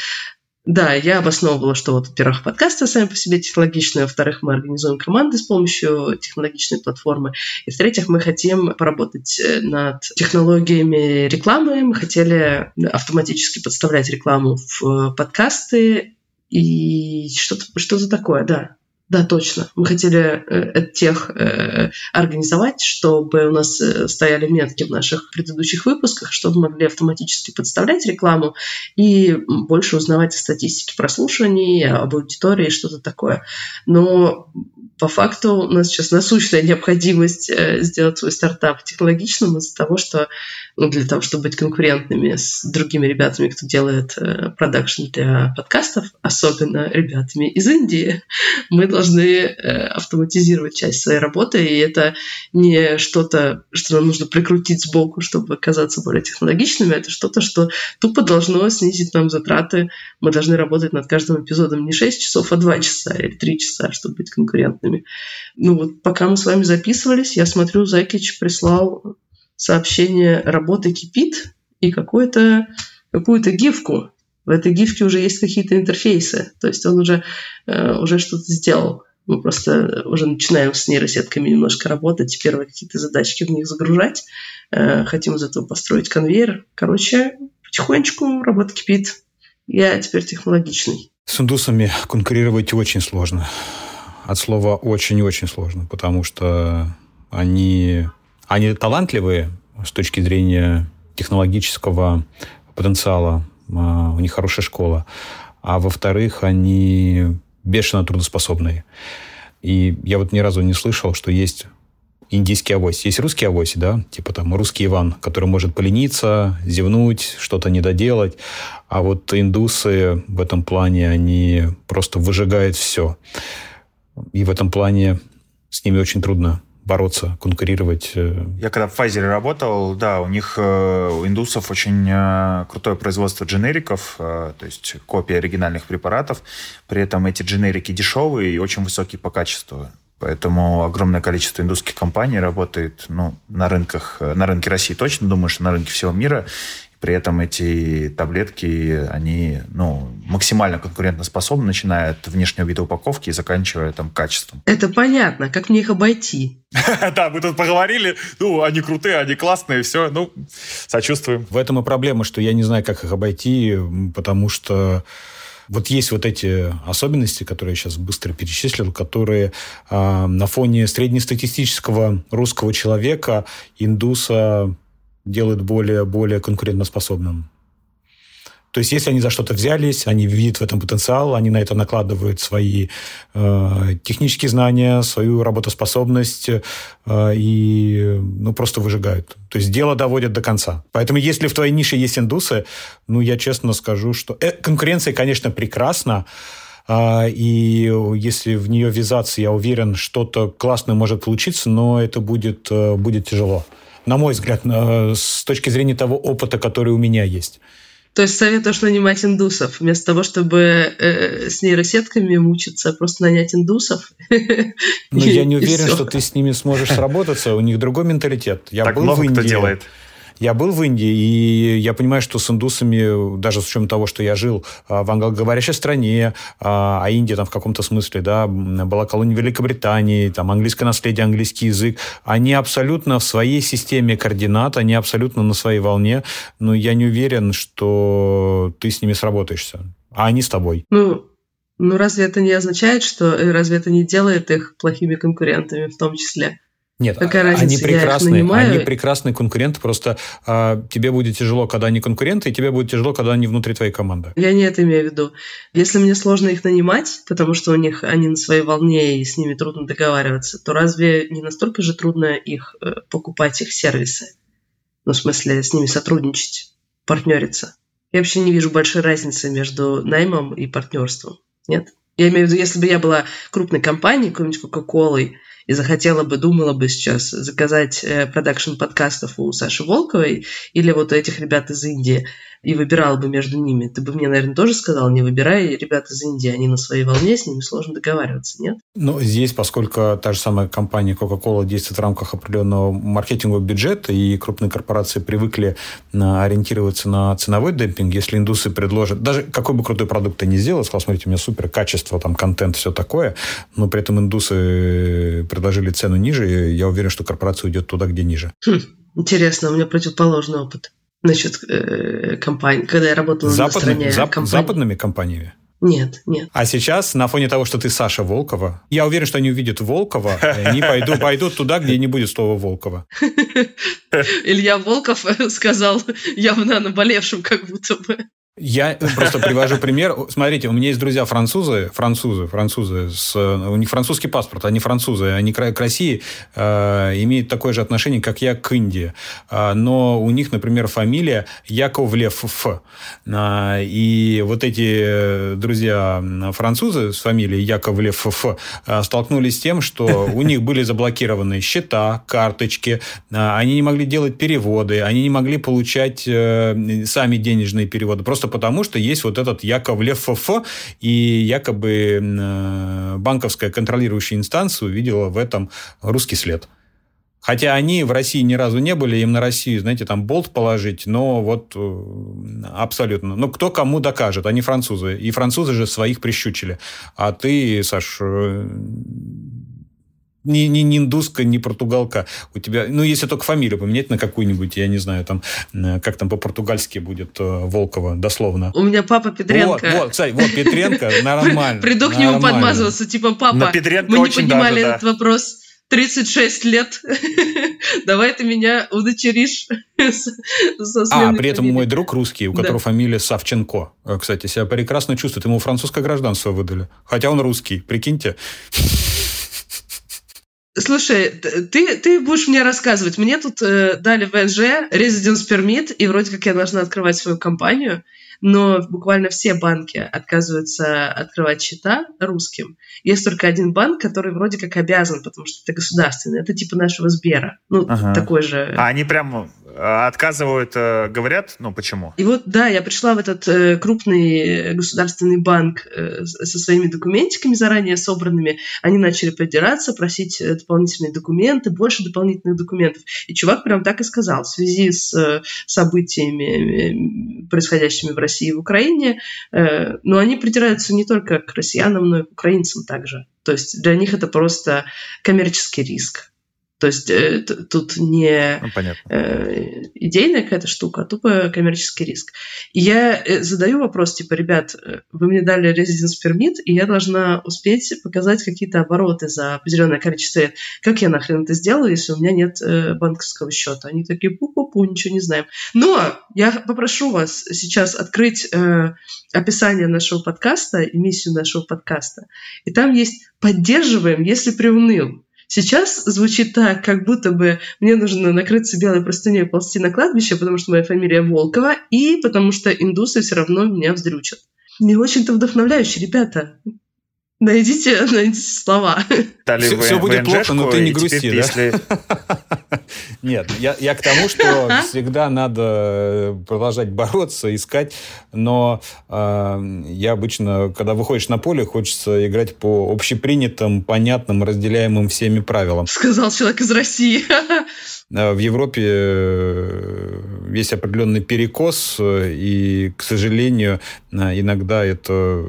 Да, я обосновывала, что вот, во-первых, подкасты сами по себе технологичные, во-вторых, мы организуем команды с помощью технологичной платформы, и в-третьих, мы хотим поработать э, над технологиями рекламы, мы хотели автоматически подставлять рекламу в подкасты и что-то что такое, да. Да, точно. Мы хотели э, тех э, организовать, чтобы у нас э, стояли метки в наших предыдущих выпусках, чтобы мы могли автоматически подставлять рекламу и больше узнавать о статистике прослушиваний, об аудитории, что-то такое. Но по факту у нас сейчас насущная необходимость э, сделать свой стартап технологичным из-за того, что ну, для того, чтобы быть конкурентными с другими ребятами, кто делает э, продакшн для подкастов, особенно ребятами из Индии, мы должны э, автоматизировать часть своей работы, и это не что-то, что нам нужно прикрутить сбоку, чтобы оказаться более технологичными, это что-то, что тупо должно снизить нам затраты. Мы должны работать над каждым эпизодом не 6 часов, а 2 часа или 3 часа, чтобы быть конкурентными. Ну вот пока мы с вами записывались, я смотрю, Зайкич прислал сообщение «Работа кипит» и какую-то какую-то гифку. В этой гифке уже есть какие-то интерфейсы, то есть он уже, э, уже что-то сделал. Мы просто уже начинаем с нейросетками немножко работать, первые какие-то задачки в них загружать. Э, хотим из этого построить конвейер. Короче, потихонечку работа кипит. Я теперь технологичный. С индусами конкурировать очень сложно от слова очень-очень сложно, потому что они, они талантливые с точки зрения технологического потенциала, а, у них хорошая школа, а во-вторых, они бешено трудоспособные. И я вот ни разу не слышал, что есть индийский авось. Есть русский авось, да, типа там русский Иван, который может полениться, зевнуть, что-то не доделать. А вот индусы в этом плане, они просто выжигают все. И в этом плане с ними очень трудно бороться, конкурировать. Э. Я когда в Pfizer работал, да, у них, э, у индусов очень э, крутое производство дженериков, то есть копии оригинальных препаратов. При этом эти дженерики дешевые и очень высокие по качеству. Поэтому огромное количество индусских компаний работает ну, на рынках, на рынке России точно, думаю, что на рынке всего мира. При этом эти таблетки, они ну, максимально конкурентоспособны, начиная от внешнего вида упаковки и заканчивая там качеством. Это понятно. Как мне их обойти? Да, мы тут поговорили, ну, они крутые, они классные, все, ну, сочувствуем. В этом и проблема, что я не знаю, как их обойти, потому что вот есть вот эти особенности, которые я сейчас быстро перечислил, которые э, на фоне среднестатистического русского человека, индуса, делают более, более конкурентоспособным. То есть, если они за что-то взялись, они видят в этом потенциал, они на это накладывают свои э, технические знания, свою работоспособность э, и ну, просто выжигают. То есть, дело доводят до конца. Поэтому, если в твоей нише есть индусы, ну, я честно скажу, что... Э, конкуренция, конечно, прекрасна, э, и если в нее ввязаться, я уверен, что-то классное может получиться, но это будет, э, будет тяжело на мой взгляд, с точки зрения того опыта, который у меня есть. То есть советуешь нанимать индусов, вместо того, чтобы э, с нейросетками мучиться, просто нанять индусов? Ну, я не уверен, что ты с ними сможешь сработаться, у них другой менталитет. Я так был много в Индии. кто делает. Я был в Индии, и я понимаю, что с индусами, даже с учетом того, что я жил а, в англоговорящей стране, а, а Индия там в каком-то смысле, да, была колонией Великобритании, там английское наследие, английский язык, они абсолютно в своей системе координат, они абсолютно на своей волне, но я не уверен, что ты с ними сработаешься, а они с тобой. Ну, ну разве это не означает, что э, разве это не делает их плохими конкурентами в том числе? Нет, Какая разница? они прекрасные, они прекрасные конкуренты, просто а, тебе будет тяжело, когда они конкуренты, и тебе будет тяжело, когда они внутри твоей команды. Я не это имею в виду. Если мне сложно их нанимать, потому что у них они на своей волне и с ними трудно договариваться, то разве не настолько же трудно их э, покупать их сервисы? Ну, в смысле, с ними сотрудничать, партнериться. Я вообще не вижу большой разницы между наймом и партнерством. Нет? Я имею в виду, если бы я была крупной компанией, какой-нибудь Кока-Колой, и захотела бы, думала бы сейчас заказать э, продакшн подкастов у Саши Волковой или вот у этих ребят из Индии, и выбирала бы между ними, ты бы мне, наверное, тоже сказал, не выбирай ребят из Индии, они на своей волне, с ними сложно договариваться, нет? Ну, здесь, поскольку та же самая компания Coca-Cola действует в рамках определенного маркетингового бюджета, и крупные корпорации привыкли ориентироваться на ценовой демпинг, если индусы предложат, даже какой бы крутой продукт ты ни сделал, сказал, смотрите, у меня супер качество, там, контент, все такое, но при этом индусы предложили цену ниже, и я уверен, что корпорация уйдет туда, где ниже. Хм, интересно, у меня противоположный опыт насчет э, компаний, когда я работала Западный, на стороне зап- компаний. Западными компаниями? Нет, нет. А сейчас, на фоне того, что ты Саша Волкова, я уверен, что они увидят Волкова, и они пойдут, пойдут туда, где не будет слова Волкова. Илья Волков сказал явно наболевшим как будто бы. Я просто привожу пример. Смотрите, у меня есть друзья французы, французы, французы, с, у них французский паспорт, они французы, они к России э, имеют такое же отношение, как я к Индии. Э, но у них, например, фамилия Яковлев Ф. Э, и вот эти друзья французы с фамилией Яковлев Ф э, столкнулись с тем, что у них были заблокированы счета, карточки, э, они не могли делать переводы, они не могли получать э, сами денежные переводы. Просто потому, что есть вот этот Яковлев ФФ, и якобы э, банковская контролирующая инстанция увидела в этом русский след. Хотя они в России ни разу не были, им на Россию, знаете, там болт положить, но вот э, абсолютно. Ну, кто кому докажет, они французы. И французы же своих прищучили. А ты, Саш, не, не, не индуска, не португалка. У тебя, ну, если только фамилию поменять на какую-нибудь, я не знаю, там, как там по-португальски будет э, Волкова, дословно. У меня папа Петренко. Вот, вот кстати, вот Петренко, нормально. Приду к нему подмазываться, типа, папа, мы не поднимали этот вопрос 36 лет. Давай ты меня удочеришь А, при этом мой друг русский, у которого фамилия Савченко, э, кстати, себя прекрасно чувствует. Ему французское гражданство выдали. Хотя он русский, прикиньте. Слушай, ты, ты будешь мне рассказывать. Мне тут э, дали ВНЖ, Residence Permit, и вроде как я должна открывать свою компанию, но буквально все банки отказываются открывать счета русским. Есть только один банк, который вроде как обязан, потому что это государственный. Это типа нашего Сбера. Ну, ага. такой же... А они прям а отказывают, э, говорят, ну почему? И вот, да, я пришла в этот э, крупный государственный банк э, со своими документиками заранее собранными. Они начали подираться, просить э, дополнительные документы, больше дополнительных документов. И чувак прям так и сказал. В связи с э, событиями, э, происходящими в России и в Украине, э, но они придираются не только к россиянам, но и к украинцам также. То есть для них это просто коммерческий риск. То есть э, тут не ну, э, идейная какая-то штука, а тупо коммерческий риск. И я э, задаю вопрос, типа, ребят, э, вы мне дали residence permit, и я должна успеть показать какие-то обороты за определенное количество лет. Как я нахрен это сделаю, если у меня нет э, банковского счета? Они такие, пу-пу-пу, ничего не знаем. Но я попрошу вас сейчас открыть э, описание нашего подкаста, эмиссию нашего подкаста, и там есть «поддерживаем, если приуныл». Сейчас звучит так, как будто бы мне нужно накрыться белой простыней и ползти на кладбище, потому что моя фамилия Волкова, и потому что индусы все равно меня вздрючат. Не очень-то вдохновляюще, ребята. Найдите, найдите слова. Дали все, все будет плохо, но ты не грусти, да? Если... Нет, я, я к тому, что всегда надо э, продолжать бороться, искать, но э, я обычно, когда выходишь на поле, хочется играть по общепринятым, понятным, разделяемым всеми правилам. Сказал человек из России. Э, в Европе э, есть определенный перекос, и, к сожалению, иногда это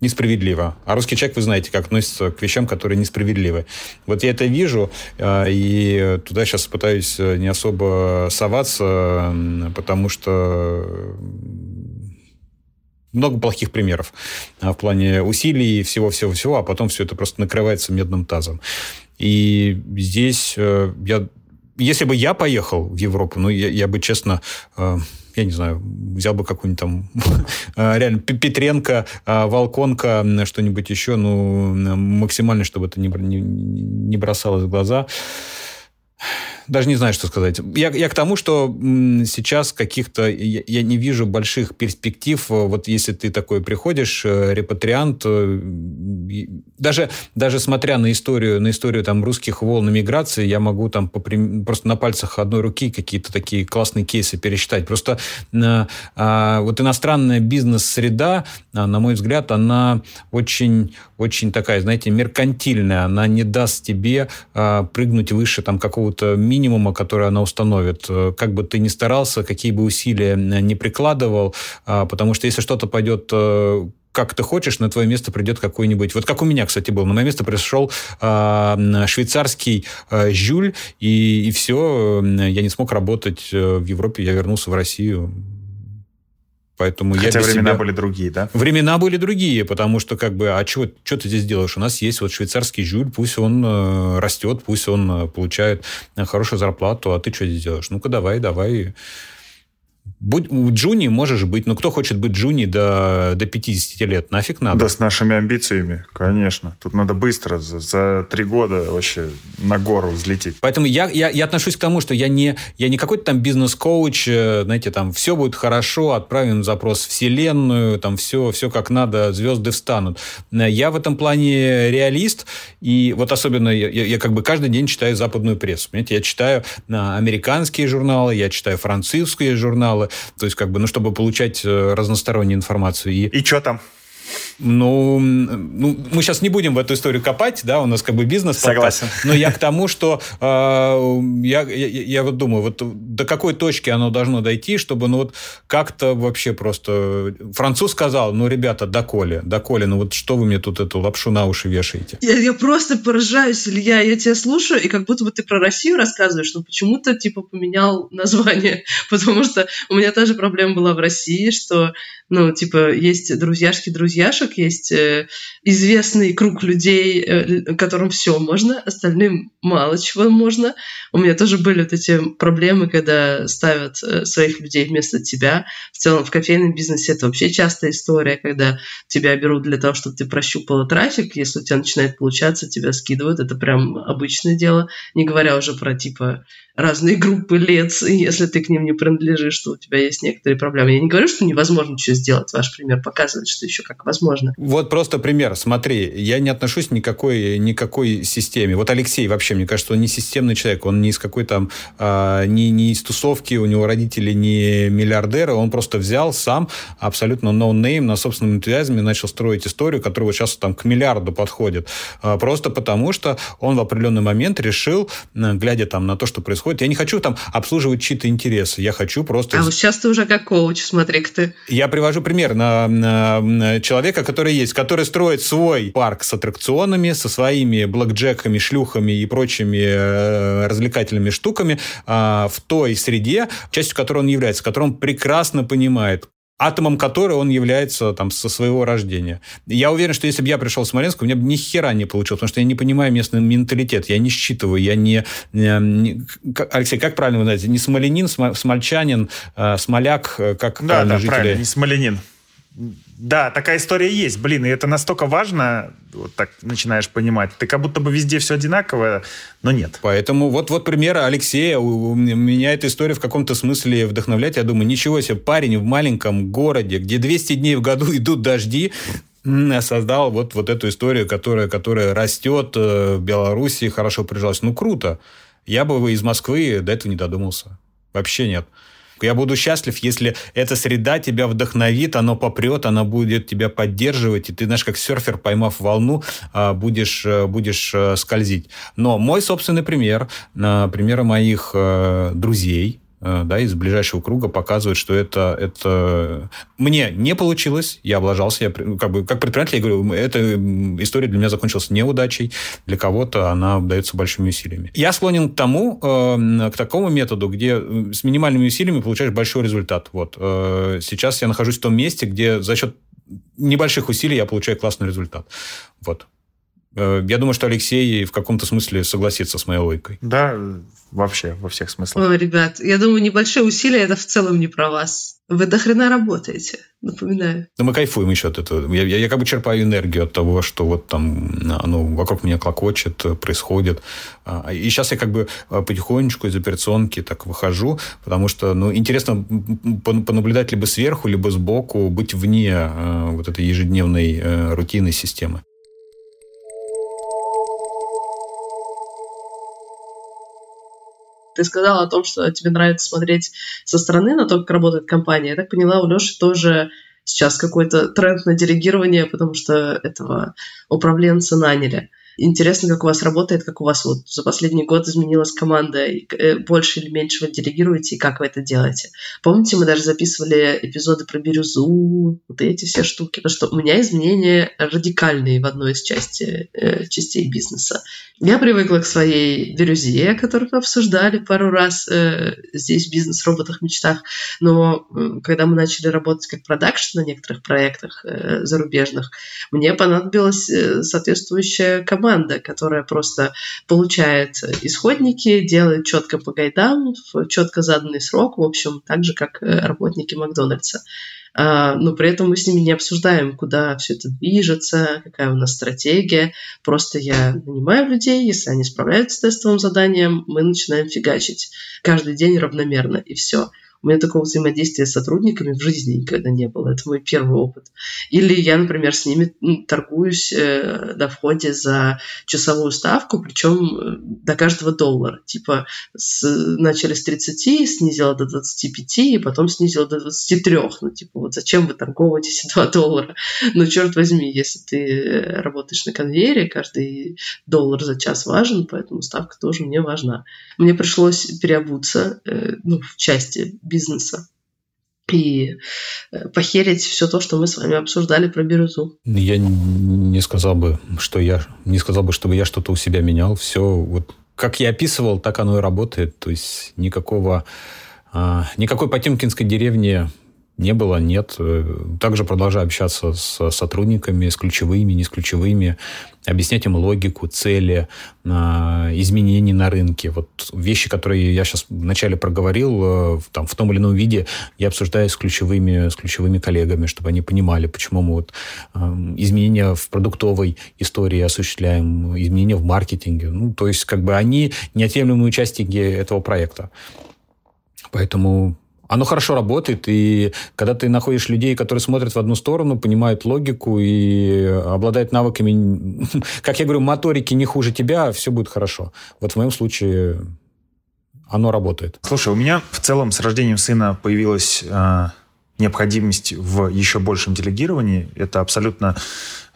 несправедливо. А русский человек, вы знаете, как относится к вещам, которые несправедливы. Вот я это вижу, э, и туда сейчас пытаюсь э, не особо соваться, потому что много плохих примеров в плане усилий, всего-всего-всего, а потом все это просто накрывается медным тазом. И здесь э, я... Если бы я поехал в Европу, ну, я, я бы, честно, я не знаю, взял бы какую-нибудь там а, реально Петренко, а, Волконка, что-нибудь еще, ну, максимально, чтобы это не, не, не бросалось в глаза даже не знаю, что сказать. Я, я к тому, что сейчас каких-то... Я, я не вижу больших перспектив. Вот если ты такой приходишь, э, репатриант, э, даже, даже смотря на историю, на историю там русских волн миграции, я могу там по, просто на пальцах одной руки какие-то такие классные кейсы пересчитать. Просто а, вот иностранная бизнес-среда, на мой взгляд, она очень, очень такая, знаете, меркантильная. Она не даст тебе а, прыгнуть выше там какого-то минимума минимума, который она установит. Э, как бы ты ни старался, какие бы усилия не прикладывал, а, потому что если что-то пойдет э, как ты хочешь, на твое место придет какой-нибудь... Вот как у меня, кстати, был. На мое место пришел э, швейцарский э, Жюль, и, и все, я не смог работать в Европе, я вернулся в Россию. Поэтому Хотя я времена себя... были другие, да? Времена были другие, потому что как бы, а что ты здесь делаешь? У нас есть вот швейцарский жюль, пусть он э, растет, пусть он э, получает хорошую зарплату, а ты что здесь делаешь? Ну-ка давай, давай Будь, Джуни можешь быть, но кто хочет быть Джуни до, до 50 лет? Нафиг надо? Да, с нашими амбициями, конечно. Тут надо быстро, за, за три года вообще на гору взлететь. Поэтому я, я, я отношусь к тому, что я не, я не какой-то там бизнес-коуч, э, знаете, там все будет хорошо, отправим запрос в Вселенную, там все, все как надо, звезды встанут. Я в этом плане реалист, и вот особенно я, я, я как бы каждый день читаю западную прессу. Понимаете, я читаю американские журналы, я читаю французские журналы, то есть, как бы, ну, чтобы получать э, разностороннюю информацию. И, и что там? Ну, ну, мы сейчас не будем в эту историю копать, да, у нас как бы бизнес. Согласен. Но я к тому, что э, я, я, я вот думаю, вот до какой точки оно должно дойти, чтобы, ну, вот как-то вообще просто... Француз сказал, ну, ребята, доколе, доколе, ну, вот что вы мне тут эту лапшу на уши вешаете? Я, я просто поражаюсь, Илья, я тебя слушаю, и как будто бы ты про Россию рассказываешь, но почему-то, типа, поменял название, потому что у меня та же проблема была в России, что, ну, типа, есть друзьяшки-друзьяшек, девушек, есть э, известный круг людей, э, которым все можно, остальным мало чего можно. У меня тоже были вот эти проблемы, когда ставят э, своих людей вместо тебя. В целом в кофейном бизнесе это вообще частая история, когда тебя берут для того, чтобы ты прощупала трафик. Если у тебя начинает получаться, тебя скидывают. Это прям обычное дело, не говоря уже про типа разные группы и если ты к ним не принадлежишь, то у тебя есть некоторые проблемы. Я не говорю, что невозможно что сделать. Ваш пример показывает, что еще как возможно. Вот просто пример. Смотри, я не отношусь ни никакой, никакой системе. Вот Алексей вообще, мне кажется, он не системный человек, он не из какой там, э, не, не из тусовки, у него родители не миллиардеры, он просто взял сам абсолютно no name на собственном энтузиазме начал строить историю, которая вот сейчас там к миллиарду подходит. Э, просто потому, что он в определенный момент решил, глядя там на то, что происходит, я не хочу там обслуживать чьи-то интересы, я хочу просто... А вот сейчас ты уже как коуч, смотри-ка ты. Я привожу пример на, на, на человека, который есть, который строит свой парк с аттракционами, со своими блэкджеками, шлюхами и прочими э, развлекательными штуками э, в той среде, частью которой он является, которой он прекрасно понимает, атомом которой он является там со своего рождения. Я уверен, что если бы я пришел в Смоленск, у меня бы ни хера не получилось, потому что я не понимаю местный менталитет, я не считываю, я не... не Алексей, как правильно вы знаете? Не смоленин, смольчанин, э, смоляк, э, как да, да, жители? правильно, не смоленин. Да, такая история есть. Блин, и это настолько важно, вот так начинаешь понимать. Ты как будто бы везде все одинаковое, но нет. Поэтому вот, вот пример Алексея. У, у меня эта история в каком-то смысле вдохновляет. Я думаю, ничего себе, парень в маленьком городе, где 200 дней в году идут дожди, создал вот, вот эту историю, которая, которая растет э, в Беларуси, хорошо прижалась. Ну, круто. Я бы из Москвы до этого не додумался. Вообще нет. Я буду счастлив, если эта среда тебя вдохновит, оно попрет, оно будет тебя поддерживать, и ты, знаешь, как серфер, поймав волну, а, будешь, э, будешь э, скользить. Но мой собственный пример, примеры моих друзей, Э, да, из ближайшего круга показывает, что это, это мне не получилось, я облажался, я, как, бы, как предприниматель, я говорю, эта история для меня закончилась неудачей, для кого-то она дается большими усилиями. Я склонен к тому, э, к такому методу, где э, с минимальными усилиями получаешь большой результат. Вот. Сейчас я нахожусь в том месте, где за счет небольших усилий я получаю классный результат. Вот. Я думаю, что Алексей в каком-то смысле согласится с моей логикой. Да, вообще во всех смыслах. Ой, ребят, я думаю, небольшие усилия это в целом не про вас. Вы до хрена работаете, напоминаю. Да мы кайфуем еще от этого. Я, я, я как бы черпаю энергию от того, что вот там оно вокруг меня клокочет, происходит. А, и сейчас я как бы а, потихонечку из операционки так выхожу, потому что ну, интересно понаблюдать либо сверху, либо сбоку, быть вне а, вот этой ежедневной э, рутинной системы. Ты сказала о том, что тебе нравится смотреть со стороны на то, как работает компания. Я так поняла, у Леши тоже сейчас какой-то тренд на делегирование, потому что этого управленца наняли. Интересно, как у вас работает, как у вас вот за последний год изменилась команда, э, больше или меньше вы делегируете, и как вы это делаете. Помните, мы даже записывали эпизоды про бирюзу, вот эти все штуки. Потому что у меня изменения радикальные в одной из части, э, частей бизнеса. Я привыкла к своей бирюзе, которую мы обсуждали пару раз э, здесь в бизнес-роботах мечтах, но э, когда мы начали работать как продакшн на некоторых проектах э, зарубежных, мне понадобилась э, соответствующая команда команда, которая просто получает исходники, делает четко по гайдам, в четко заданный срок, в общем, так же, как э, работники Макдональдса. А, но при этом мы с ними не обсуждаем, куда все это движется, какая у нас стратегия. Просто я нанимаю людей, если они справляются с тестовым заданием, мы начинаем фигачить каждый день равномерно, и все. У меня такого взаимодействия с сотрудниками в жизни никогда не было. Это мой первый опыт. Или я, например, с ними торгуюсь э, на входе за часовую ставку, причем э, до каждого доллара. Типа с, начали с 30, снизила до 25, и потом снизила до 23. Ну, типа, вот зачем вы торговываете эти 2 доллара? Ну, черт возьми, если ты э, работаешь на конвейере, каждый доллар за час важен, поэтому ставка тоже мне важна. Мне пришлось переобуться э, ну, в части бизнеса и э, похерить все то, что мы с вами обсуждали про бирюзу. Я не сказал бы, что я не сказал бы, чтобы я что-то у себя менял. Все вот как я описывал, так оно и работает. То есть никакого а, никакой потемкинской деревни не было, нет. Э, также продолжаю общаться с сотрудниками, с ключевыми, не с ключевыми, объяснять им логику, цели, а, изменений на рынке. Вот вещи, которые я сейчас вначале проговорил, э, там, в том или ином виде, я обсуждаю с ключевыми, с ключевыми коллегами, чтобы они понимали, почему мы вот изменения в продуктовой истории осуществляем, изменения в маркетинге. Ну, то есть, как бы они неотъемлемые участники этого проекта. Поэтому оно хорошо работает, и когда ты находишь людей, которые смотрят в одну сторону, понимают логику и обладают навыками, как я говорю, моторики не хуже тебя, все будет хорошо. Вот в моем случае оно работает. Слушай, у меня в целом с рождением сына появилась э, необходимость в еще большем делегировании. Это абсолютно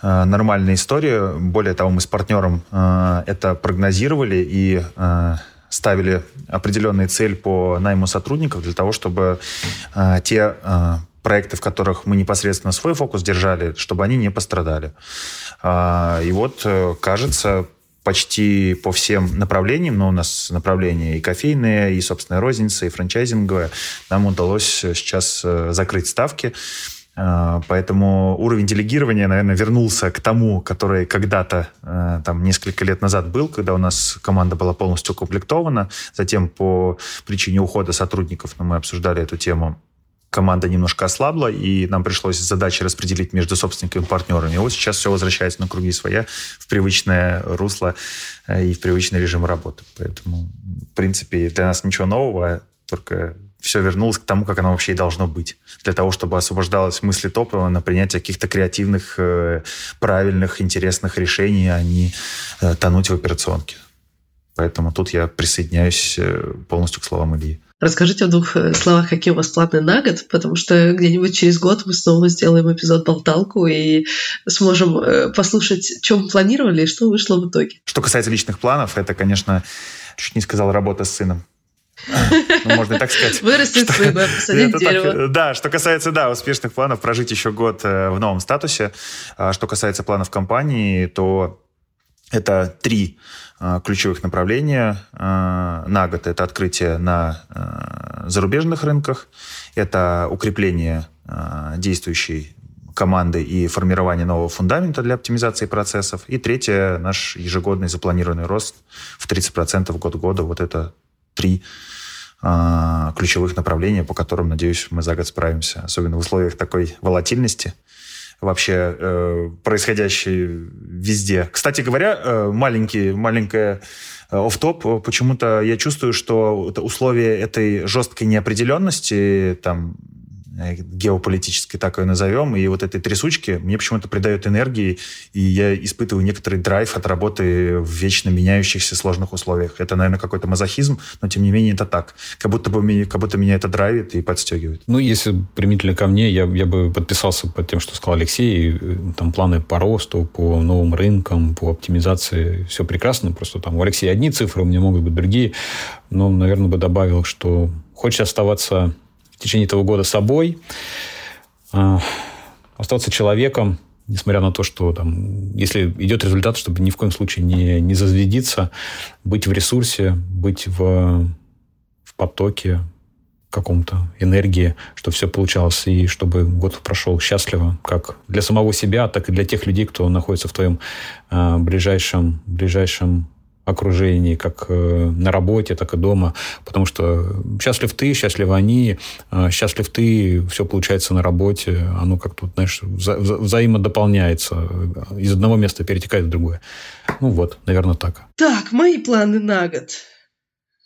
э, нормальная история. Более того, мы с партнером э, это прогнозировали и э, ставили определенные цель по найму сотрудников для того, чтобы э, те э, проекты, в которых мы непосредственно свой фокус держали, чтобы они не пострадали. Э, и вот, э, кажется, почти по всем направлениям, но у нас направления и кофейные, и собственная розница, и франчайзинговая, нам удалось сейчас э, закрыть ставки. А, поэтому уровень делегирования, наверное, вернулся к тому, который когда-то, э, там, несколько лет назад был, когда у нас команда была полностью укомплектована. Затем по причине ухода сотрудников, но мы обсуждали эту тему, команда немножко ослабла, и нам пришлось задачи распределить между собственниками и партнерами. И вот сейчас все возвращается на круги своя, в привычное русло э, и в привычный режим работы. Поэтому, в принципе, для нас ничего нового, только все вернулось к тому, как оно вообще и должно быть. Для того, чтобы освобождалось мысли топлива на принятие каких-то креативных, э, правильных, интересных решений, а не э, тонуть в операционке. Поэтому тут я присоединяюсь э, полностью к словам Ильи. Расскажите в двух словах, какие у вас планы на год, потому что где-нибудь через год мы снова сделаем эпизод «Болталку» и сможем послушать, чем планировали и что вышло в итоге. Что касается личных планов, это, конечно, чуть не сказал, работа с сыном. Ну, можно и так сказать. Вырастет сына, посадить дерево. Да, что касается, да, успешных планов, прожить еще год э, в новом статусе. А что касается планов компании, то это три э, ключевых направления э, на год. Это открытие на зарубежных рынках, это укрепление действующей команды и формирование нового фундамента для оптимизации процессов. И третье, наш ежегодный запланированный рост в 30% год года. Вот это три ключевых направления, по которым, надеюсь, мы за год справимся, особенно в условиях такой волатильности вообще э, происходящей везде. Кстати говоря, э, маленький, маленькая э, оф-топ, почему-то я чувствую, что условия этой жесткой неопределенности, там, геополитической, так ее назовем, и вот этой трясучки мне почему-то придает энергии, и я испытываю некоторый драйв от работы в вечно меняющихся сложных условиях. Это, наверное, какой-то мазохизм, но тем не менее это так. Как будто, бы меня, как будто меня это драйвит и подстегивает. Ну, если применительно ко мне, я, я бы подписался под тем, что сказал Алексей. Э, там планы по росту, по новым рынкам, по оптимизации, все прекрасно. Просто там у Алексея одни цифры, у меня могут быть другие. Но, наверное, бы добавил, что хочется оставаться течение этого года собой, а, остаться человеком, несмотря на то, что там, если идет результат, чтобы ни в коем случае не, не зазведиться, быть в ресурсе, быть в, в потоке каком-то энергии, чтобы все получалось, и чтобы год прошел счастливо, как для самого себя, так и для тех людей, кто находится в твоем э, ближайшем, ближайшем окружении, как э, на работе, так и дома, потому что счастлив ты, счастливы они, э, счастлив ты, все получается на работе, оно как-то, знаешь, вза взаимодополняется, из одного места перетекает в другое. Ну вот, наверное, так. Так, мои планы на год.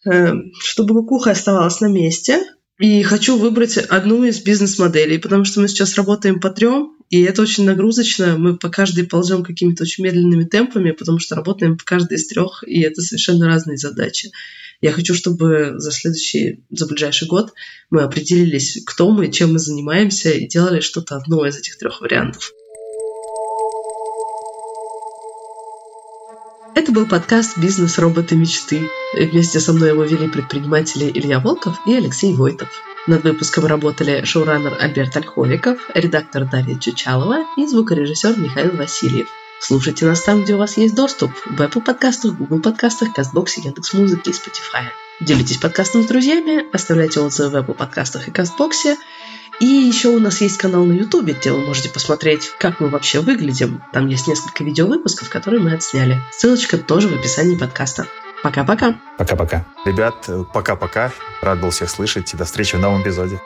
Эм, чтобы кукуха оставалась на месте, и хочу выбрать одну из бизнес-моделей, потому что мы сейчас работаем по трем, и это очень нагрузочно. Мы по каждой ползем какими-то очень медленными темпами, потому что работаем по каждой из трех, и это совершенно разные задачи. Я хочу, чтобы за следующий, за ближайший год мы определились, кто мы, чем мы занимаемся, и делали что-то одно из этих трех вариантов. Это был подкаст «Бизнес. Роботы. Мечты». Вместе со мной его вели предприниматели Илья Волков и Алексей Войтов. Над выпуском работали шоураннер Альберт Ольховиков, редактор Дарья Чучалова и звукорежиссер Михаил Васильев. Слушайте нас там, где у вас есть доступ. В Apple подкастах, Google подкастах, Кастбоксе, Яндекс.Музыке и Spotify. Делитесь подкастом с друзьями, оставляйте отзывы в Apple подкастах и Кастбоксе. И еще у нас есть канал на YouTube, где вы можете посмотреть, как мы вообще выглядим. Там есть несколько видеовыпусков, которые мы отсняли. Ссылочка тоже в описании подкаста. Пока-пока. Пока-пока. Ребят, пока-пока. Рад был всех слышать и до встречи в новом эпизоде.